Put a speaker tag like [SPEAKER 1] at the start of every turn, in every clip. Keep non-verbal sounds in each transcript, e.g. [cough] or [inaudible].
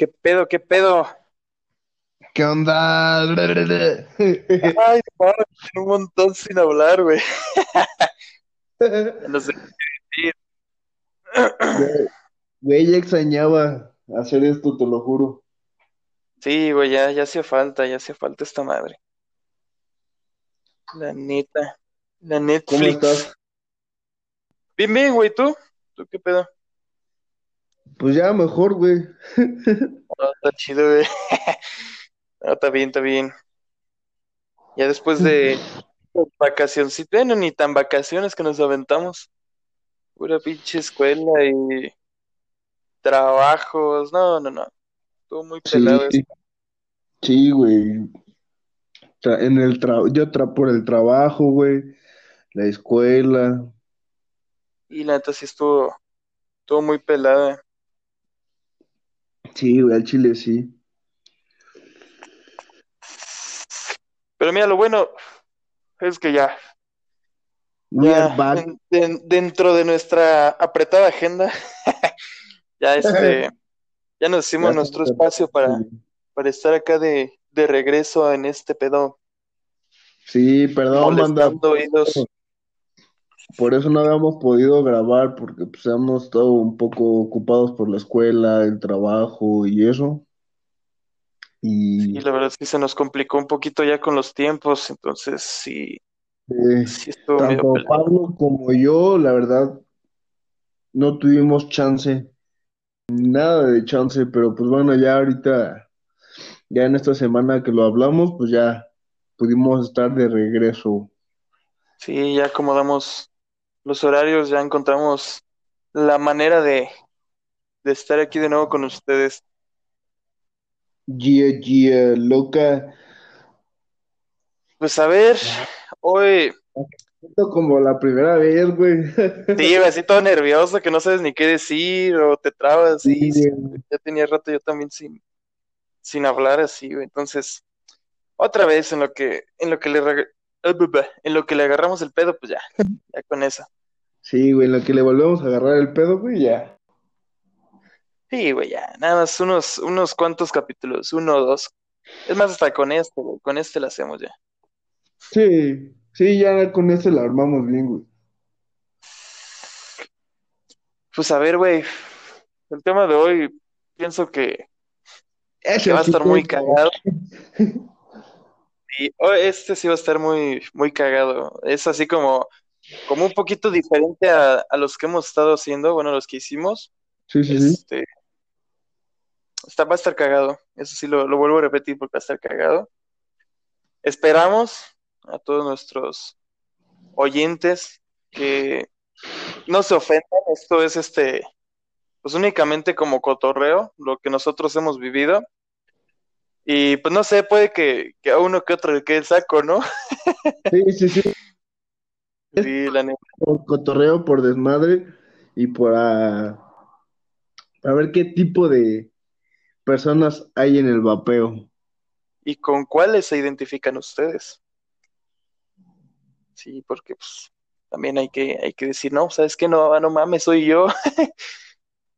[SPEAKER 1] ¿Qué pedo, qué pedo?
[SPEAKER 2] ¿Qué onda? [laughs]
[SPEAKER 1] Ay, no, un montón sin hablar, güey. [laughs] No sé qué decir.
[SPEAKER 2] Güey, ya extrañaba hacer esto, te lo juro.
[SPEAKER 1] Sí, güey, ya, ya hacía falta, ya hacía falta esta madre. La neta. La
[SPEAKER 2] ¿Cómo
[SPEAKER 1] Netflix.
[SPEAKER 2] estás?
[SPEAKER 1] Bien, bien, güey, ¿tú? ¿Tú qué pedo?
[SPEAKER 2] Pues ya mejor, güey. [laughs]
[SPEAKER 1] No, está chido, güey. [laughs] No, está bien, está bien. Ya después de vacaciones, bueno, ni tan vacaciones que nos aventamos. Pura pinche escuela y trabajos. No, no, no. Estuvo muy pelado
[SPEAKER 2] Sí,
[SPEAKER 1] esto.
[SPEAKER 2] sí, güey. En el tra yo tra por el trabajo, güey, la escuela.
[SPEAKER 1] Y la neta sí estuvo, estuvo muy pelada.
[SPEAKER 2] Sí, güey, al chile sí.
[SPEAKER 1] Pero mira, lo bueno es que ya, ya dentro de nuestra apretada agenda, [laughs] ya este, ya nos [laughs] hicimos
[SPEAKER 2] Ya
[SPEAKER 1] nuestro espacio para, para estar acá de, de regreso en este pedo,
[SPEAKER 2] Sí, perdón,
[SPEAKER 1] molestando oídos.
[SPEAKER 2] Por eso no habíamos podido grabar, porque pues hemos estado un poco ocupados por la escuela, el trabajo y eso.
[SPEAKER 1] Sí,
[SPEAKER 2] Y
[SPEAKER 1] la verdad es que se nos complicó un poquito ya con los tiempos, entonces sí,
[SPEAKER 2] eh,
[SPEAKER 1] sí
[SPEAKER 2] tanto. Pablo como yo, la verdad, no tuvimos chance, nada de chance, pero pues bueno, ya ahorita, ya en esta semana que lo hablamos, pues ya pudimos estar de regreso.
[SPEAKER 1] Sí, ya acomodamos los horarios, ya encontramos la manera de, de estar aquí de nuevo con ustedes.
[SPEAKER 2] Gia, Gia, loca,
[SPEAKER 1] Pues a ver, hoy,
[SPEAKER 2] como la primera vez, güey.
[SPEAKER 1] sí, así todo nervioso, que no sabes ni qué decir, o te trabas,
[SPEAKER 2] Sí,
[SPEAKER 1] y sí, ya tenía rato yo también sin, sin hablar así, güey. Entonces, otra vez en lo que, en lo que le, en lo que le agarramos el pedo, pues ya, [laughs] ya con eso.
[SPEAKER 2] Sí, güey, en lo que le volvemos a agarrar el pedo, güey, ya.
[SPEAKER 1] Sí, güey, ya, nada más unos, unos cuantos capítulos, uno o dos. Es más, hasta con este, güey, con este lo hacemos ya.
[SPEAKER 2] Sí, sí, ya con este la armamos bien, güey.
[SPEAKER 1] Pues a ver, güey, el tema de hoy pienso que, que va a estar muy cagado. [laughs] Y oh, este sí va a estar muy, muy cagado. Es así como, como un poquito diferente a, a los que hemos estado haciendo, bueno, los que hicimos.
[SPEAKER 2] Sí, sí, sí.
[SPEAKER 1] Este, está, va a estar cagado. Eso sí lo, lo vuelvo a repetir porque va a estar cagado. Esperamos a todos nuestros oyentes que no se ofendan. Esto es este, pues únicamente como cotorreo, lo que nosotros hemos vivido. Y pues no sé, puede que, que a uno que otro le quede el saco, ¿no?
[SPEAKER 2] Sí, sí, sí. [laughs]
[SPEAKER 1] Sí, la neta.
[SPEAKER 2] Por cotorreo, por desmadre y por a, a ver qué tipo de personas hay en el vapeo.
[SPEAKER 1] ¿Y con cuáles se identifican ustedes? Sí, porque pues también hay que, hay que decir, no, ¿sabes qué? No, no mames, soy yo. [laughs]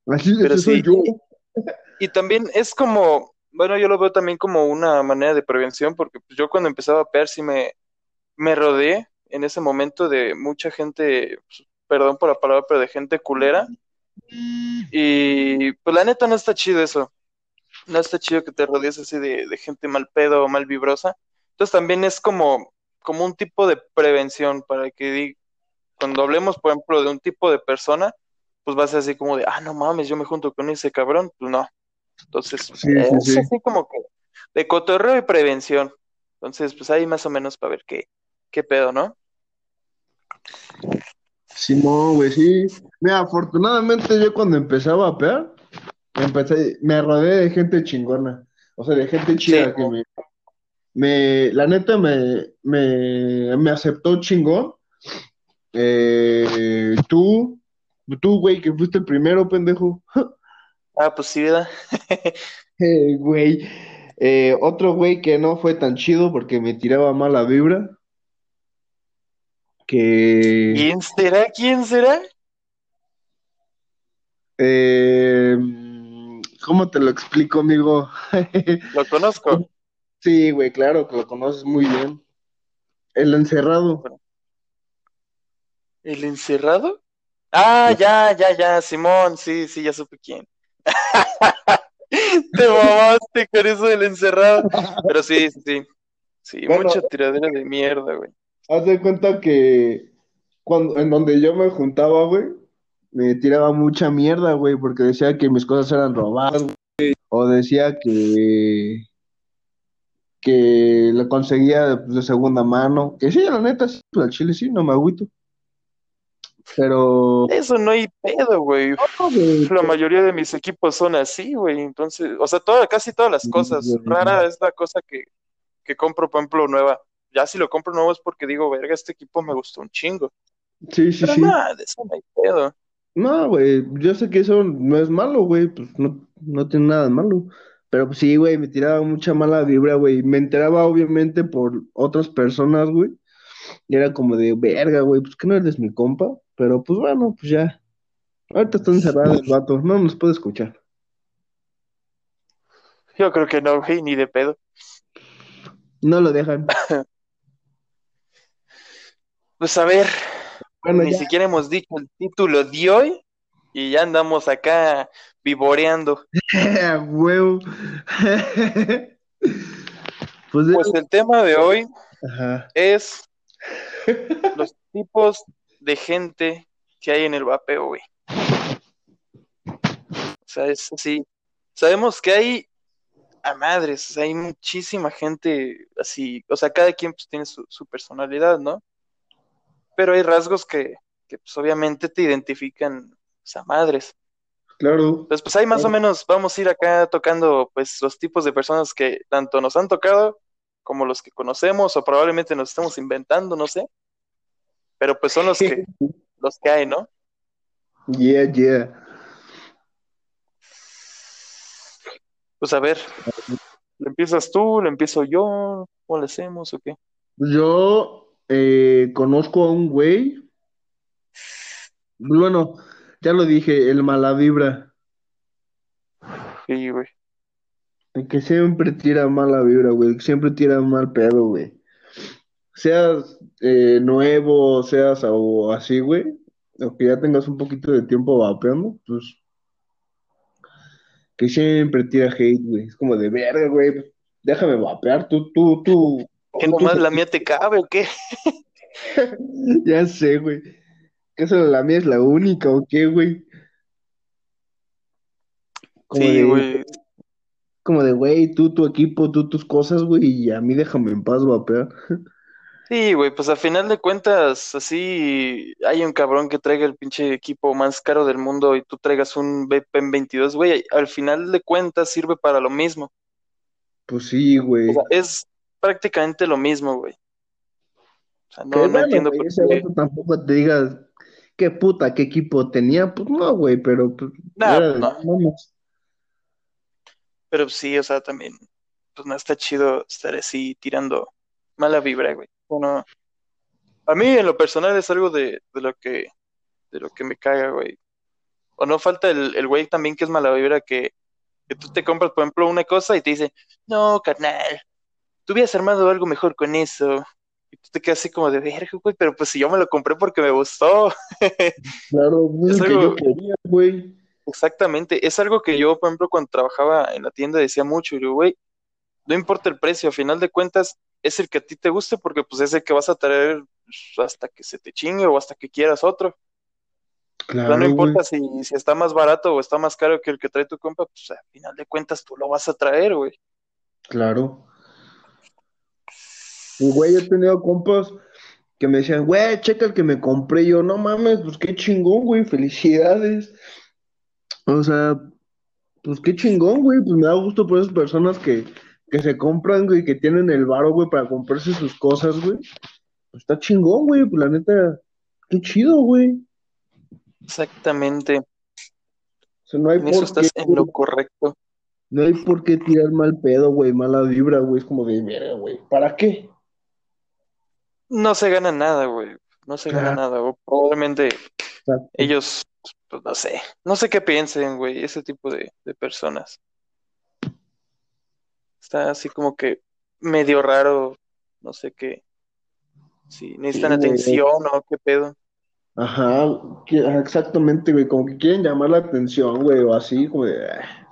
[SPEAKER 2] Así,
[SPEAKER 1] Pero
[SPEAKER 2] ese soy
[SPEAKER 1] sí,
[SPEAKER 2] yo.
[SPEAKER 1] y también es como, bueno, yo lo veo también como una manera de prevención, porque pues, yo cuando empezaba a pear sí me, me rodeé en ese momento de mucha gente, pues, perdón por la palabra, pero de gente culera. Y pues la neta no está chido eso. No está chido que te rodees así de, de gente mal pedo o mal vibrosa. Entonces también es como, como un tipo de prevención para que cuando hablemos, por ejemplo, de un tipo de persona, pues va a ser así como de, ah, no mames, yo me junto con ese cabrón. Pues no. Entonces,
[SPEAKER 2] Sí, sí,
[SPEAKER 1] es
[SPEAKER 2] sí.
[SPEAKER 1] así como que de cotorreo y prevención. Entonces, pues ahí más o menos para ver qué, qué pedo, ¿no?
[SPEAKER 2] Simón, güey, sí. Mira, afortunadamente yo cuando empecé a vapear, empecé, me rodeé de gente chingona. O sea, de gente
[SPEAKER 1] Sí,
[SPEAKER 2] chida que me, me, la neta me, me, me aceptó chingón. Eh, tú, tú, güey, que fuiste el primero, pendejo. [laughs]
[SPEAKER 1] ah, pues sí, ¿verdad? [laughs] [laughs]
[SPEAKER 2] Eh, güey. Eh, otro güey que no fue tan chido porque me tiraba mala vibra. Que
[SPEAKER 1] ¿Quién será? ¿Quién será?
[SPEAKER 2] eh, ¿cómo te lo explico, amigo? [laughs]
[SPEAKER 1] Lo conozco.
[SPEAKER 2] Sí, güey, claro que lo conoces muy bien. El encerrado.
[SPEAKER 1] ¿El encerrado? Ah, ya, ya, ya, Simón, sí, sí, ya supe quién. [laughs] Te mamaste con eso del encerrado. Pero sí, sí, sí.
[SPEAKER 2] Bueno.
[SPEAKER 1] mucha tiradera de mierda, güey.
[SPEAKER 2] Haz de cuenta que cuando, en donde yo me juntaba, güey, me tiraba mucha mierda, güey, porque decía que mis cosas eran robadas, güey, o decía que, que lo conseguía de segunda mano. Que sí, la neta, sí, al chile sí, no me agüito. Pero,
[SPEAKER 1] Eso no hay pedo, güey.
[SPEAKER 2] no, güey,
[SPEAKER 1] La mayoría de mis equipos son así, güey. Entonces, o sea, toda, casi todas las cosas. Rara es la cosa que, que compro, por ejemplo, nueva. Ya si lo compro nuevo es porque digo, verga, este equipo me gustó un chingo.
[SPEAKER 2] sí, sí,
[SPEAKER 1] Pero
[SPEAKER 2] sí.
[SPEAKER 1] nada, de eso no hay pedo.
[SPEAKER 2] No, güey, yo sé que eso no es malo, güey, pues no, no tiene nada de malo. Pero pues sí, güey, me tiraba mucha mala vibra, güey. Me enteraba obviamente por otras personas, güey. Y era como de, verga, güey, pues que no eres mi compa. Pero pues bueno, pues ya. Ahorita está encerrado el vato, no nos puede escuchar.
[SPEAKER 1] Yo creo que no, güey, ni de pedo.
[SPEAKER 2] No lo dejan. [laughs]
[SPEAKER 1] Pues a ver,
[SPEAKER 2] Bueno,
[SPEAKER 1] ni
[SPEAKER 2] ya,
[SPEAKER 1] siquiera hemos dicho el título de hoy y ya andamos acá vivoreando. [laughs]
[SPEAKER 2] huevo. [laughs] Pues,
[SPEAKER 1] Pues el tema de hoy
[SPEAKER 2] ajá.
[SPEAKER 1] es los tipos de gente que hay en el vapeo, güey. O sea, es así. Sabemos que hay a madres, o sea, hay muchísima gente así, o sea, cada quien pues tiene su, su personalidad, ¿no? Pero hay rasgos que, que pues obviamente te identifican pues, a madres.
[SPEAKER 2] Claro.
[SPEAKER 1] Entonces, pues ahí más o menos vamos a ir acá tocando pues los tipos de personas que tanto nos han tocado como los que conocemos o probablemente nos estamos inventando, no sé. Pero pues son los que [laughs] los que hay, ¿no?
[SPEAKER 2] Yeah, yeah.
[SPEAKER 1] Pues a ver, ¿le empiezas tú? ¿Le empiezo yo? ¿Cómo le hacemos o qué?
[SPEAKER 2] Yo eh, conozco a un güey. Bueno, ya lo dije, el mala vibra.
[SPEAKER 1] Sí, güey.
[SPEAKER 2] El que siempre tira mala vibra, güey. El que siempre tira mal pedo, güey. Seas eh, nuevo, seas o así, güey. O que ya tengas un poquito de tiempo vapeando, pues. Que siempre tira hate, güey. Es como de verga, güey. Déjame vapear, tú, tú, tú.
[SPEAKER 1] ¿Que nomás la mía te cabe o qué? [laughs]
[SPEAKER 2] Ya sé, güey. ¿Que solo la mía es la única o qué, güey? Como
[SPEAKER 1] Sí,
[SPEAKER 2] de,
[SPEAKER 1] güey.
[SPEAKER 2] como de, güey, tú, tu equipo, tú, tus cosas, güey, y a mí déjame en paz vapear. [laughs]
[SPEAKER 1] Sí, güey, pues al final de cuentas, así hay un cabrón que traiga el pinche equipo más caro del mundo y tú traigas un VPN 22, güey, al final de cuentas sirve para lo mismo.
[SPEAKER 2] Pues sí, güey.
[SPEAKER 1] O sea, es prácticamente lo mismo, güey. O sea, no, no entiendo
[SPEAKER 2] güey,
[SPEAKER 1] por
[SPEAKER 2] ese
[SPEAKER 1] qué.
[SPEAKER 2] tampoco te digas qué puta, qué equipo tenía. Pues no, güey, pero pues,
[SPEAKER 1] Nah,
[SPEAKER 2] era de
[SPEAKER 1] no.
[SPEAKER 2] mames.
[SPEAKER 1] Pero sí, o sea, también, pues no está chido estar así tirando mala vibra, güey. A mí en lo personal es algo de, de lo que, de lo que me caga, güey. O no falta el, el güey también que es mala vibra que, que tú te compras, por ejemplo, una cosa y te dice, no, carnal, tú hubieras armado algo mejor con eso. Y tú te quedas así como de verga, güey, pero pues si yo me lo compré porque me gustó. [laughs]
[SPEAKER 2] Claro, pues,
[SPEAKER 1] Es
[SPEAKER 2] el que yo
[SPEAKER 1] algo-
[SPEAKER 2] quería, güey.
[SPEAKER 1] Exactamente, es algo que yo, por ejemplo, cuando trabajaba en la tienda decía mucho, y digo, güey, no importa el precio, a final de cuentas es el que a ti te guste porque pues es el que vas a traer pues, hasta que se te chingue o hasta que quieras otro.
[SPEAKER 2] Claro,
[SPEAKER 1] no importa si, si está más barato o está más caro que el que trae tu compa, pues a final de cuentas tú lo vas a traer, güey.
[SPEAKER 2] Claro. Y, güey, he tenido compas que me decían, güey, checa el que me compré. Yo, no mames, pues qué chingón, güey, felicidades. O sea, pues qué chingón, güey. Pues me da gusto por esas personas que, que se compran, güey, que tienen el varo, güey, para comprarse sus cosas, güey. Pues está chingón, güey, pues la neta, qué chido, güey.
[SPEAKER 1] Exactamente,
[SPEAKER 2] O sea, no hay
[SPEAKER 1] en eso
[SPEAKER 2] por
[SPEAKER 1] estás
[SPEAKER 2] qué,
[SPEAKER 1] en lo correcto.
[SPEAKER 2] no hay por qué tirar mal pedo, güey, mala vibra, güey. Es como de, mira, güey, ¿para qué?
[SPEAKER 1] No se gana nada, güey, no se gana nada, o probablemente
[SPEAKER 2] Exacto.
[SPEAKER 1] ellos pues no sé, no sé qué piensen, güey, ese tipo de, de personas. Está así como que medio raro, no sé qué, si necesitan
[SPEAKER 2] Sí, güey.
[SPEAKER 1] atención o qué pedo.
[SPEAKER 2] Ajá, que- exactamente, güey, como que quieren llamar la atención, güey, o así, como de... ah,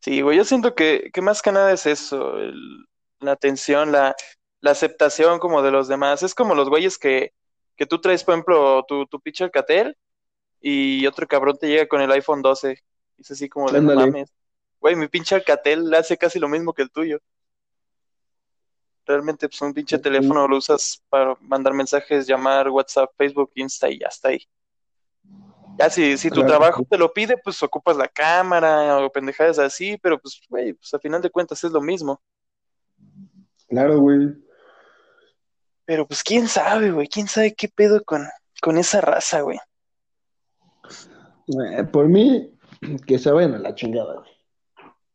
[SPEAKER 1] Sí, güey, yo siento que, que más que nada es eso, el- la atención, la, la aceptación como de los demás. Es como los güeyes que, que tú traes, por ejemplo, tu, tu pinche Alcatel y otro cabrón te llega con el iPhone 12. Y es así como de no mames. Güey, mi pinche Alcatel hace casi lo mismo que el tuyo. Realmente, pues un pinche teléfono lo usas para mandar mensajes, llamar, WhatsApp, Facebook, Insta y ya está ahí. Ya si, si tu
[SPEAKER 2] Claro.
[SPEAKER 1] trabajo te lo pide, pues ocupas la cámara o pendejadas así, pero pues, güey, pues al final de cuentas es lo mismo.
[SPEAKER 2] Claro, güey.
[SPEAKER 1] Pero pues quién sabe, güey, quién sabe qué pedo con, con esa raza, güey.
[SPEAKER 2] Eh, por mí, que se vayan a la chingada, güey.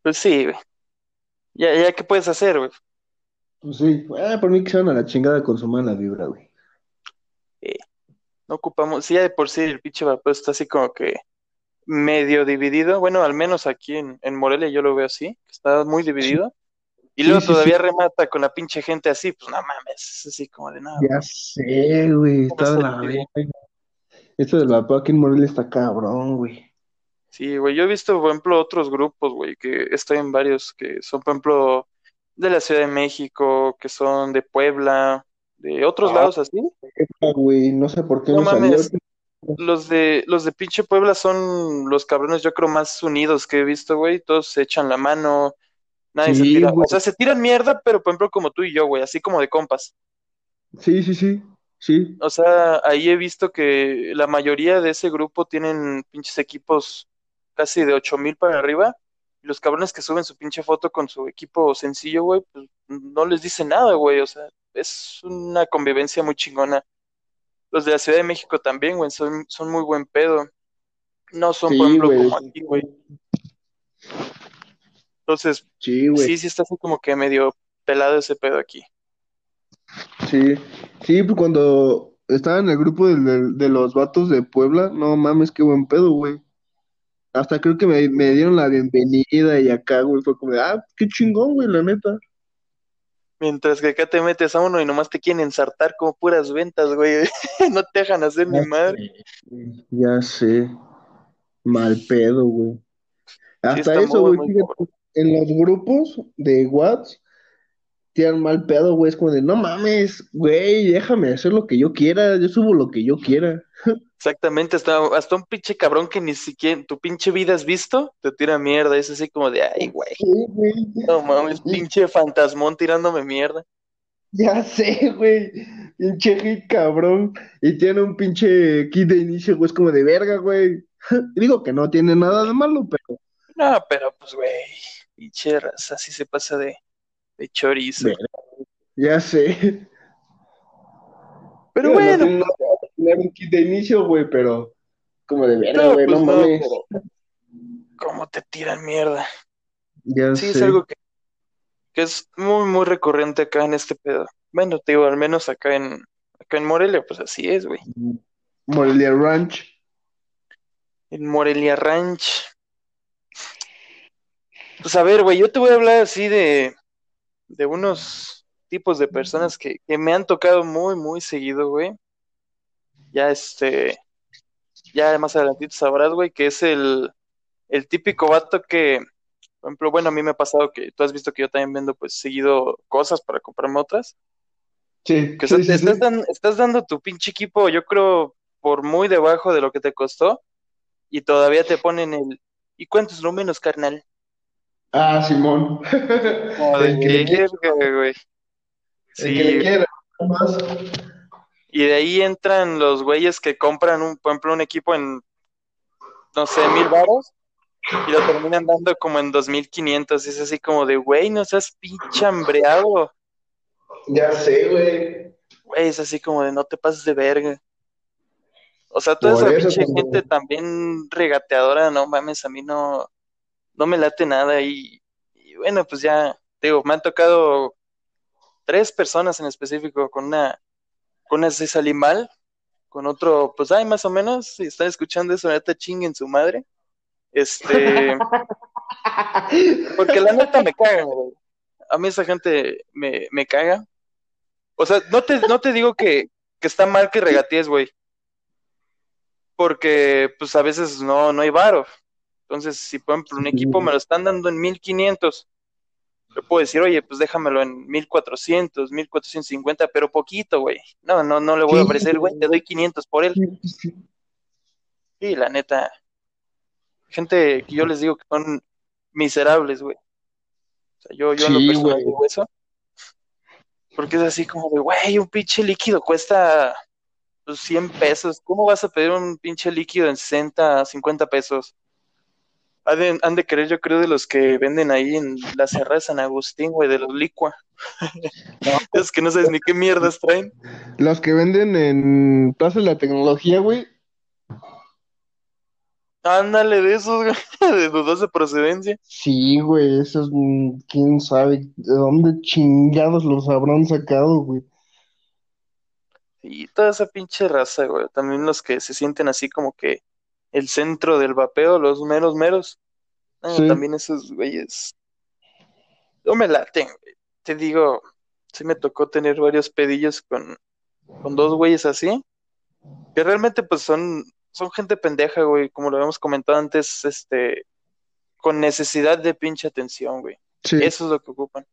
[SPEAKER 1] Pues sí, güey. Ya, ya, ¿qué puedes hacer, güey?
[SPEAKER 2] Pues sí, eh, por mí que se vayan a la chingada con su mala vibra, güey.
[SPEAKER 1] No ocupamos, sí, ya de por sí el pinche vapor está así como que medio dividido. Bueno, al menos aquí en, en Morelia yo lo veo así, que está muy dividido. Y luego
[SPEAKER 2] sí,
[SPEAKER 1] todavía remata con la pinche gente así, pues no mames, es así como de nada.
[SPEAKER 2] Ya sé, güey,
[SPEAKER 1] ¿Cómo
[SPEAKER 2] está de la verga. Esto del vapor aquí en Morelia está cabrón, güey.
[SPEAKER 1] Sí, güey, yo he visto, por ejemplo, otros grupos, güey, que estoy en varios, que son, por ejemplo, de la Ciudad de México, que son de Puebla, de otros
[SPEAKER 2] Ah,
[SPEAKER 1] lados así.
[SPEAKER 2] Güey, no sé por qué
[SPEAKER 1] No
[SPEAKER 2] me salió.
[SPEAKER 1] mames, los de, los de pinche Puebla son los cabrones, yo creo, más unidos que he visto, güey. Todos se echan la mano, nadie se
[SPEAKER 2] Sí,
[SPEAKER 1] tira, o sea, se tiran mierda, pero por ejemplo, como tú y yo, güey, así como de compas.
[SPEAKER 2] Sí, sí, sí. Sí.
[SPEAKER 1] O sea, ahí he visto que la mayoría de ese grupo tienen pinches equipos casi de ocho mil para arriba. Y los cabrones que suben su pinche foto con su equipo sencillo, güey, pues no les dice nada, güey. O sea, es una convivencia muy chingona. Los de la Ciudad de México también, güey, son, son muy buen pedo. No son, por ejemplo, como aquí, güey. Entonces,
[SPEAKER 2] Sí, güey.
[SPEAKER 1] sí, sí está así como que medio pelado ese pedo aquí.
[SPEAKER 2] Sí. Sí, pues cuando estaba en el grupo del- del- de, los vatos de Puebla, no mames, qué buen pedo, güey. Hasta creo que me, me dieron la bienvenida y acá, güey, fue como de, ah, qué chingón, güey, la neta.
[SPEAKER 1] Mientras que acá te metes a uno y nomás te quieren ensartar como puras ventas, güey. [laughs] No te dejan hacer ni
[SPEAKER 2] Ya
[SPEAKER 1] madre.
[SPEAKER 2] sé, güey, ya sé. Mal pedo, güey. Hasta eso, güey, fíjate, en los grupos de WhatsApp tiran mal pedo, güey, es como de, no mames, güey, déjame hacer lo que yo quiera, yo subo lo que yo quiera. [laughs]
[SPEAKER 1] Exactamente, hasta, hasta un pinche cabrón que ni siquiera en tu pinche vida has visto, te tira mierda. Es así como de, ay, güey, no mames, pinche fantasmón tirándome mierda.
[SPEAKER 2] Ya sé, güey. Pinche hit cabrón. Y tiene un pinche kit de inicio, güey. Es como de verga, güey. [laughs] Digo que no tiene nada de malo, pero.
[SPEAKER 1] No, pero pues, güey, pinche raza, así se pasa de, de chorizo.
[SPEAKER 2] Verga. Ya sé.
[SPEAKER 1] Pero
[SPEAKER 2] no
[SPEAKER 1] bueno,
[SPEAKER 2] nada de tener un kit de inicio, güey, pero. Como de verga,
[SPEAKER 1] no,
[SPEAKER 2] güey.
[SPEAKER 1] pues
[SPEAKER 2] No
[SPEAKER 1] no,
[SPEAKER 2] mames.
[SPEAKER 1] pero cómo te tiran mierda.
[SPEAKER 2] Ya
[SPEAKER 1] Sí, es algo que, que es muy, muy recurrente acá en este pedo. Bueno, te digo, al menos acá en, acá en Morelia, pues así es, güey.
[SPEAKER 2] Morelia Ranch.
[SPEAKER 1] En Morelia Ranch. Pues a ver, güey, yo te voy a hablar así de, de unos tipos de personas que, que me han tocado muy, muy seguido, güey. Ya este, ya más adelantito sabrás, güey, que es el, el típico vato que, por ejemplo, bueno, a mí me ha pasado que tú has visto que yo también vendo pues seguido cosas para comprarme otras.
[SPEAKER 2] Sí,
[SPEAKER 1] Que o
[SPEAKER 2] sí,
[SPEAKER 1] sea,
[SPEAKER 2] sí,
[SPEAKER 1] te estás,
[SPEAKER 2] sí.
[SPEAKER 1] dan- estás dando tu pinche equipo, yo creo, por muy debajo de lo que te costó, y todavía te ponen el, ¿y cuántos números, carnal?
[SPEAKER 2] Ah, Simón. [laughs] Que
[SPEAKER 1] güey.
[SPEAKER 2] el que le
[SPEAKER 1] Sí,
[SPEAKER 2] quiera. más.
[SPEAKER 1] Y de ahí entran los güeyes que compran, un, por ejemplo, un equipo en, no sé, mil varos, y lo terminan dando como en dos mil quinientos, y es así como de, güey, no seas pinche hambreado,
[SPEAKER 2] Ya sé, güey.
[SPEAKER 1] güey, es así como de, no te pases de verga. O sea, toda
[SPEAKER 2] Por
[SPEAKER 1] esa pinche gente también regateadora, no mames, a mí no, no me late nada. Y, y bueno, pues ya, digo, me han tocado tres personas en específico. Con una, con una sí salí mal, con otro, pues ay, más o menos, si están escuchando eso, neta chinguen su madre. Este, [laughs] porque la neta me caga, güey. A mí esa gente me, me caga. O sea, no te, no te digo que, que está mal que regatees, güey. Porque, pues a veces no, no hay varo. Entonces, si por ejemplo un equipo me lo están dando en 1500, le puedo decir, oye, pues déjamelo en 1400, 1450, pero poquito, güey. No, no, no le voy a ofrecer, güey, te doy 500 por él. Sí, la neta. Gente que yo les digo que son miserables, güey. O sea, yo, yo en lo personal digo eso. Porque es así como de, güey, un pinche líquido cuesta pues, 100 pesos. ¿Cómo vas a pedir un pinche líquido en 60, 50 pesos? Han de, han de querer, yo creo, de los que venden ahí en la Sierra de San Agustín, güey, de los licua. [laughs] Es que no sabes ni qué mierdas traen.
[SPEAKER 2] Los que venden en Plaza de la Tecnología, güey.
[SPEAKER 1] Ándale de esos, güey, [laughs] de dudosa procedencia.
[SPEAKER 2] Sí, güey, esos, mm, quién sabe de dónde chingados los habrán sacado, güey.
[SPEAKER 1] Y toda esa pinche raza, güey. También los que se sienten así como que el centro del vapeo, los meros meros. Ah,
[SPEAKER 2] Sí.
[SPEAKER 1] También esos güeyes. No me laten. Te digo, sí me tocó tener varios pedillos con, con dos güeyes así. Que realmente, pues, son, son gente pendeja, güey. Como lo habíamos comentado antes, este, con necesidad de pinche atención, güey.
[SPEAKER 2] Sí.
[SPEAKER 1] Eso es lo que ocupan.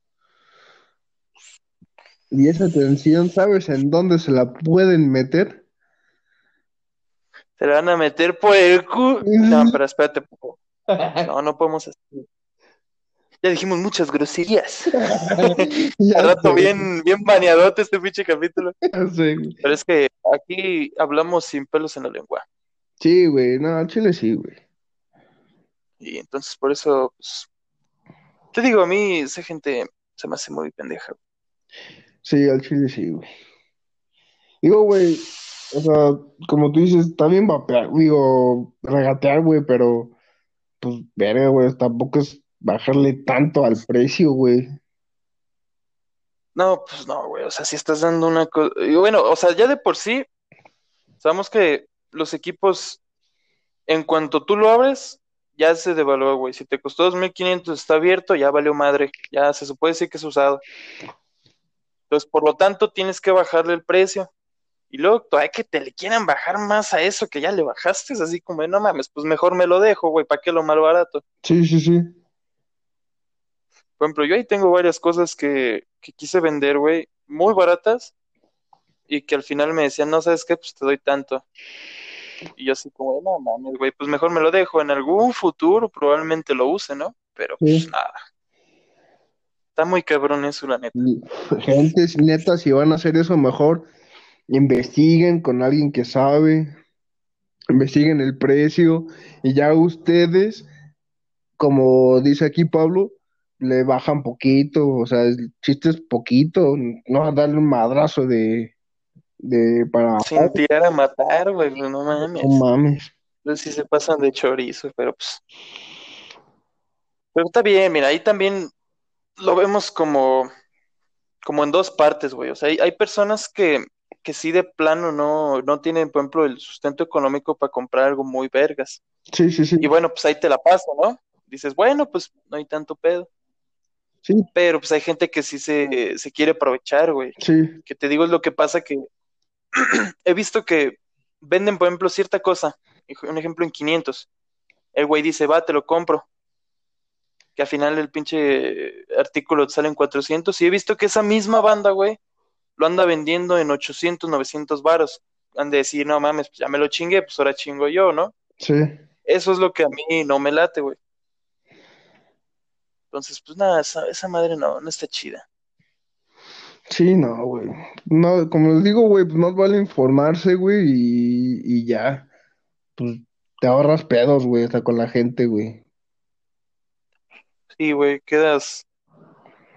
[SPEAKER 2] Y esa atención, ¿sabes en dónde se la pueden meter?
[SPEAKER 1] Se le van a meter por el cu. No, pero espérate, po. No, no podemos así. Ya dijimos muchas groserías. [laughs] Al rato bien, bien baneadote este pinche capítulo.
[SPEAKER 2] güey.
[SPEAKER 1] Pero es que aquí hablamos sin pelos en la lengua.
[SPEAKER 2] Sí, güey, no, al chile sí, güey.
[SPEAKER 1] Y entonces por eso, pues, te digo, a mí esa gente se me hace muy pendeja.
[SPEAKER 2] Sí, al chile sí, güey. Digo, güey, o sea, como tú dices, también vapear, digo, regatear, güey, pero, pues, verga, güey, tampoco es bajarle tanto al precio, güey.
[SPEAKER 1] No, pues no, güey. O sea, si estás dando una cosa. Bueno, o sea, ya de por sí, sabemos que los equipos, en cuanto tú lo abres, ya se devalúa, güey. Si te costó 2.500, está abierto, ya valió madre. Ya se puede decir que es usado. Entonces, por lo tanto, tienes que bajarle el precio. Y luego todavía que te le quieran bajar más a eso que ya le bajaste, es así como, no mames, pues mejor me lo dejo, güey, ¿para qué lo mal barato?
[SPEAKER 2] Sí, sí, sí.
[SPEAKER 1] Por ejemplo, yo ahí tengo varias cosas que, que quise vender, güey, muy baratas, y que al final me decían, no, ¿sabes qué? Pues te doy tanto. Y yo así como, no mames, güey, pues mejor me lo dejo. En algún futuro probablemente lo use, ¿no? Pero pues
[SPEAKER 2] Sí.
[SPEAKER 1] nada. Está muy cabrón eso, la neta.
[SPEAKER 2] Gente, neta, si van a hacer eso, mejor investiguen con alguien que sabe, investiguen el precio, y ya ustedes, como dice aquí Pablo, le bajan poquito, o sea, el chiste es poquito, no a darle un madrazo de, de para
[SPEAKER 1] Sin tirar a matar, güey, pues no mames.
[SPEAKER 2] no mames.
[SPEAKER 1] Si se pasan de chorizo, pero pues. Pero está bien, mira, ahí también lo vemos como, como en dos partes, güey. O sea, hay, hay personas que, que sí de plano no, no tienen, por ejemplo, el sustento económico para comprar algo muy vergas.
[SPEAKER 2] Sí, sí, sí.
[SPEAKER 1] Y bueno, pues ahí te la paso, ¿no? Dices, bueno, pues no hay tanto pedo.
[SPEAKER 2] Sí,
[SPEAKER 1] Pero pues hay gente que sí se, se quiere aprovechar, güey.
[SPEAKER 2] sí,
[SPEAKER 1] Que te digo es lo que pasa que [clears throat] he visto que venden, por ejemplo, cierta cosa, un ejemplo en 500. El güey dice, va, te lo compro. Que al final el pinche artículo sale en 400. Y he visto que esa misma banda, güey, lo anda vendiendo en 800, 900 varos. Han de decir, no mames, ya me lo chingué, pues ahora chingo yo, ¿no?
[SPEAKER 2] sí.
[SPEAKER 1] Eso es lo que a mí no me late, güey. Entonces, pues nada, esa, esa madre no, no está chida.
[SPEAKER 2] Sí, no, güey. No, como les digo, güey, pues más vale informarse, güey, y, y ya. Pues te ahorras pedos, güey, hasta con la gente, güey.
[SPEAKER 1] Sí, güey, quedas,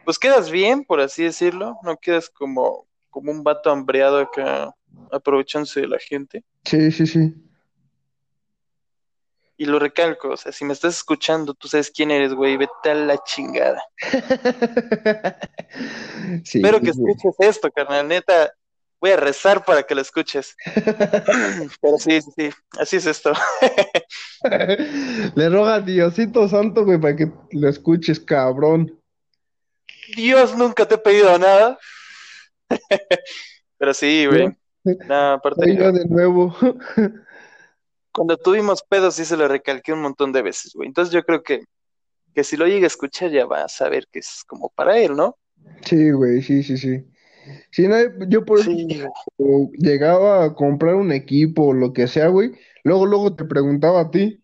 [SPEAKER 1] pues quedas bien, por así decirlo. No quedas como, como un vato hambreado acá, aprovechándose de la gente.
[SPEAKER 2] Sí, sí, sí.
[SPEAKER 1] Y lo recalco, o sea, si me estás escuchando, tú sabes quién eres, güey, vete a la chingada. [laughs]
[SPEAKER 2] Sí,
[SPEAKER 1] Espero que escuches esto, carnal, neta. voy a rezar para que lo escuches. [laughs] Pero sí, sí, sí, así es esto. [laughs]
[SPEAKER 2] Le roga a Diosito Santo, güey, para que lo escuches, cabrón.
[SPEAKER 1] Dios nunca te he pedido nada. [laughs] Pero sí, güey. Nada, aparte.
[SPEAKER 2] De nuevo. [laughs]
[SPEAKER 1] Cuando tuvimos pedos sí se lo recalqué un montón de veces, güey. Entonces yo creo que, que si lo llega a escuchar ya va a saber que es como para él, ¿no?
[SPEAKER 2] Sí, güey, sí, sí, sí. Sí, no, yo por eso
[SPEAKER 1] Sí,
[SPEAKER 2] llegaba a comprar un equipo o lo que sea, güey. Luego, luego te preguntaba a ti.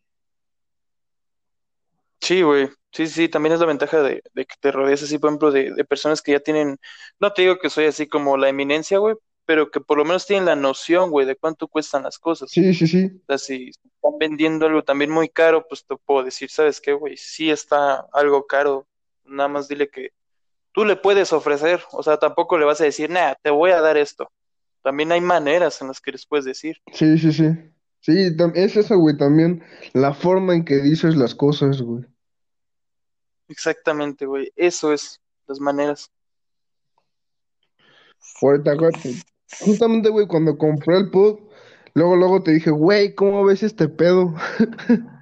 [SPEAKER 1] sí, güey. Sí, sí, también es la ventaja de, de que te rodees así, por ejemplo, de, de personas que ya tienen, no te digo que soy así como la eminencia, güey, pero que por lo menos tienen la noción, güey, de cuánto cuestan las cosas.
[SPEAKER 2] Sí, sí, sí.
[SPEAKER 1] O sea, si están vendiendo algo también muy caro, pues te puedo decir, ¿sabes qué, güey? Sí está algo caro, nada más dile que tú le puedes ofrecer, o sea, tampoco le vas a decir, nada, te voy a dar esto. También hay maneras en las que les puedes decir.
[SPEAKER 2] Sí, sí, sí. Sí, es eso, güey, también. La forma en que dices las cosas, güey.
[SPEAKER 1] Exactamente, güey. Eso es las maneras.
[SPEAKER 2] Ahorita, acuérdate, justamente, güey, cuando compré el pod, luego, luego te dije, güey, ¿cómo ves este pedo? [laughs]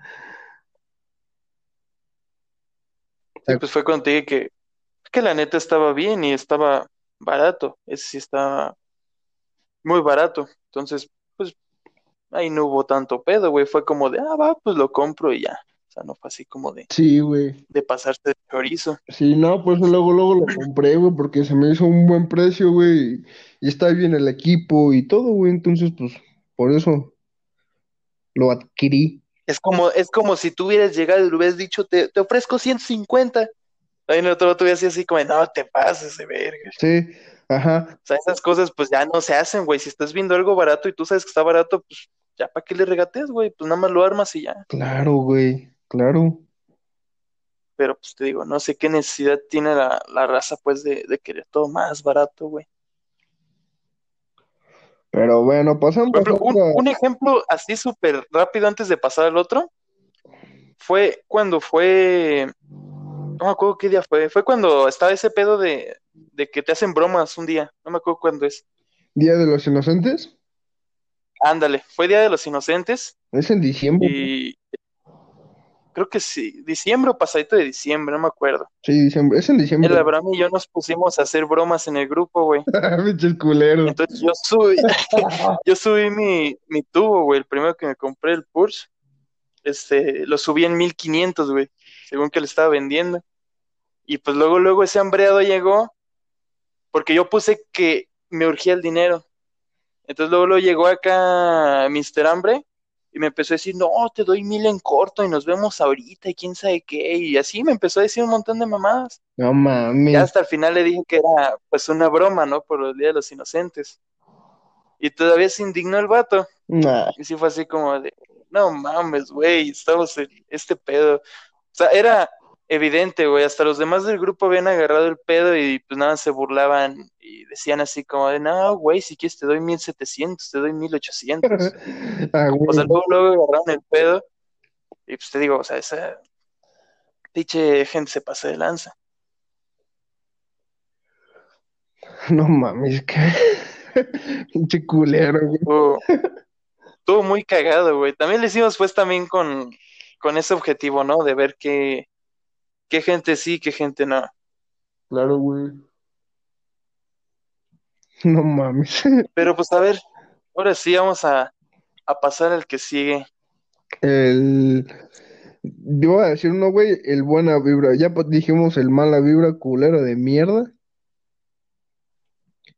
[SPEAKER 1] Sí, pues fue cuando te dije que, que la neta estaba bien y estaba barato. Ese sí estaba muy barato. Entonces, pues ahí no hubo tanto pedo, güey. Fue como de, ah, va, pues lo compro y ya. O sea, no fue así como de,
[SPEAKER 2] Sí, güey.
[SPEAKER 1] de pasarse de chorizo.
[SPEAKER 2] Sí, no, pues luego, luego lo compré, güey, porque se me hizo un buen precio, güey, y, está bien el equipo y todo, güey, entonces, pues, por eso lo adquirí.
[SPEAKER 1] Es como, es como si tú hubieras llegado y le hubieras dicho, te, te ofrezco 150. Ahí en el otro te hubieras así como, no te pases de verga.
[SPEAKER 2] Sí, ajá,
[SPEAKER 1] O sea, esas cosas pues ya no se hacen, güey. Si estás viendo algo barato y tú sabes que está barato, pues ya para qué le regateas, güey. Pues nada más lo armas y ya.
[SPEAKER 2] claro, güey, claro.
[SPEAKER 1] Pero pues te digo, no sé qué necesidad tiene la, la raza pues de, de querer todo más barato, güey.
[SPEAKER 2] Pero bueno, pasamos
[SPEAKER 1] Por ejemplo,
[SPEAKER 2] a
[SPEAKER 1] un, un ejemplo así súper rápido antes de pasar al otro fue cuando fue, no me acuerdo qué día fue, fue cuando estaba ese pedo de, de que te hacen bromas un día, no me acuerdo cuándo es.
[SPEAKER 2] Día de los Inocentes,
[SPEAKER 1] Ándale, fue Día de los Inocentes
[SPEAKER 2] es en diciembre,
[SPEAKER 1] y creo que sí, diciembre o pasadito de diciembre, no me acuerdo.
[SPEAKER 2] sí, diciembre, es en diciembre.
[SPEAKER 1] El Abraham y yo nos pusimos a hacer bromas en el grupo, güey. [laughs]
[SPEAKER 2] Pinches culeros.
[SPEAKER 1] Entonces yo subí, [laughs] yo subí mi, mi tubo, güey, el primero que me compré, el Porsche, este, lo subí en 1500, güey, según que le estaba vendiendo. Y pues luego, luego ese hambreado llegó, porque yo puse que me urgía el dinero. Entonces luego, luego llegó acá Mr. Hambre y me empezó a decir, no, te doy mil en corto y nos vemos ahorita y quién sabe qué. Y así me empezó a decir un montón de mamadas.
[SPEAKER 2] No
[SPEAKER 1] Ya
[SPEAKER 2] mames.
[SPEAKER 1] hasta el final le dije que era pues una broma, ¿no? Por el Día de los Inocentes. Y todavía se indignó el vato.
[SPEAKER 2] Nah,
[SPEAKER 1] Y sí fue así como de, no mames, güey, estamos en este pedo. O sea, era evidente, güey, hasta los demás del grupo habían agarrado el pedo y pues nada, se burlaban y decían así como de, no, güey, si quieres te doy 1700, te doy 1800. [laughs]
[SPEAKER 2] ah,
[SPEAKER 1] O sea, luego, luego agarraron el pedo y pues te digo, o sea, esa pinche gente se pasa de lanza. [laughs]
[SPEAKER 2] No mames, [laughs] que pinche culero, güey.
[SPEAKER 1] Estuvo, estuvo muy cagado, güey. También le hicimos pues también con, con ese objetivo, ¿no? De ver qué, qué gente sí, qué gente no.
[SPEAKER 2] Claro, güey. [laughs] No mames. [laughs]
[SPEAKER 1] Pero pues a ver, ahora sí vamos a, a pasar al que sigue.
[SPEAKER 2] El. Yo voy a decir uno, güey, el buena vibra. Ya pues, dijimos el mala vibra culero de mierda.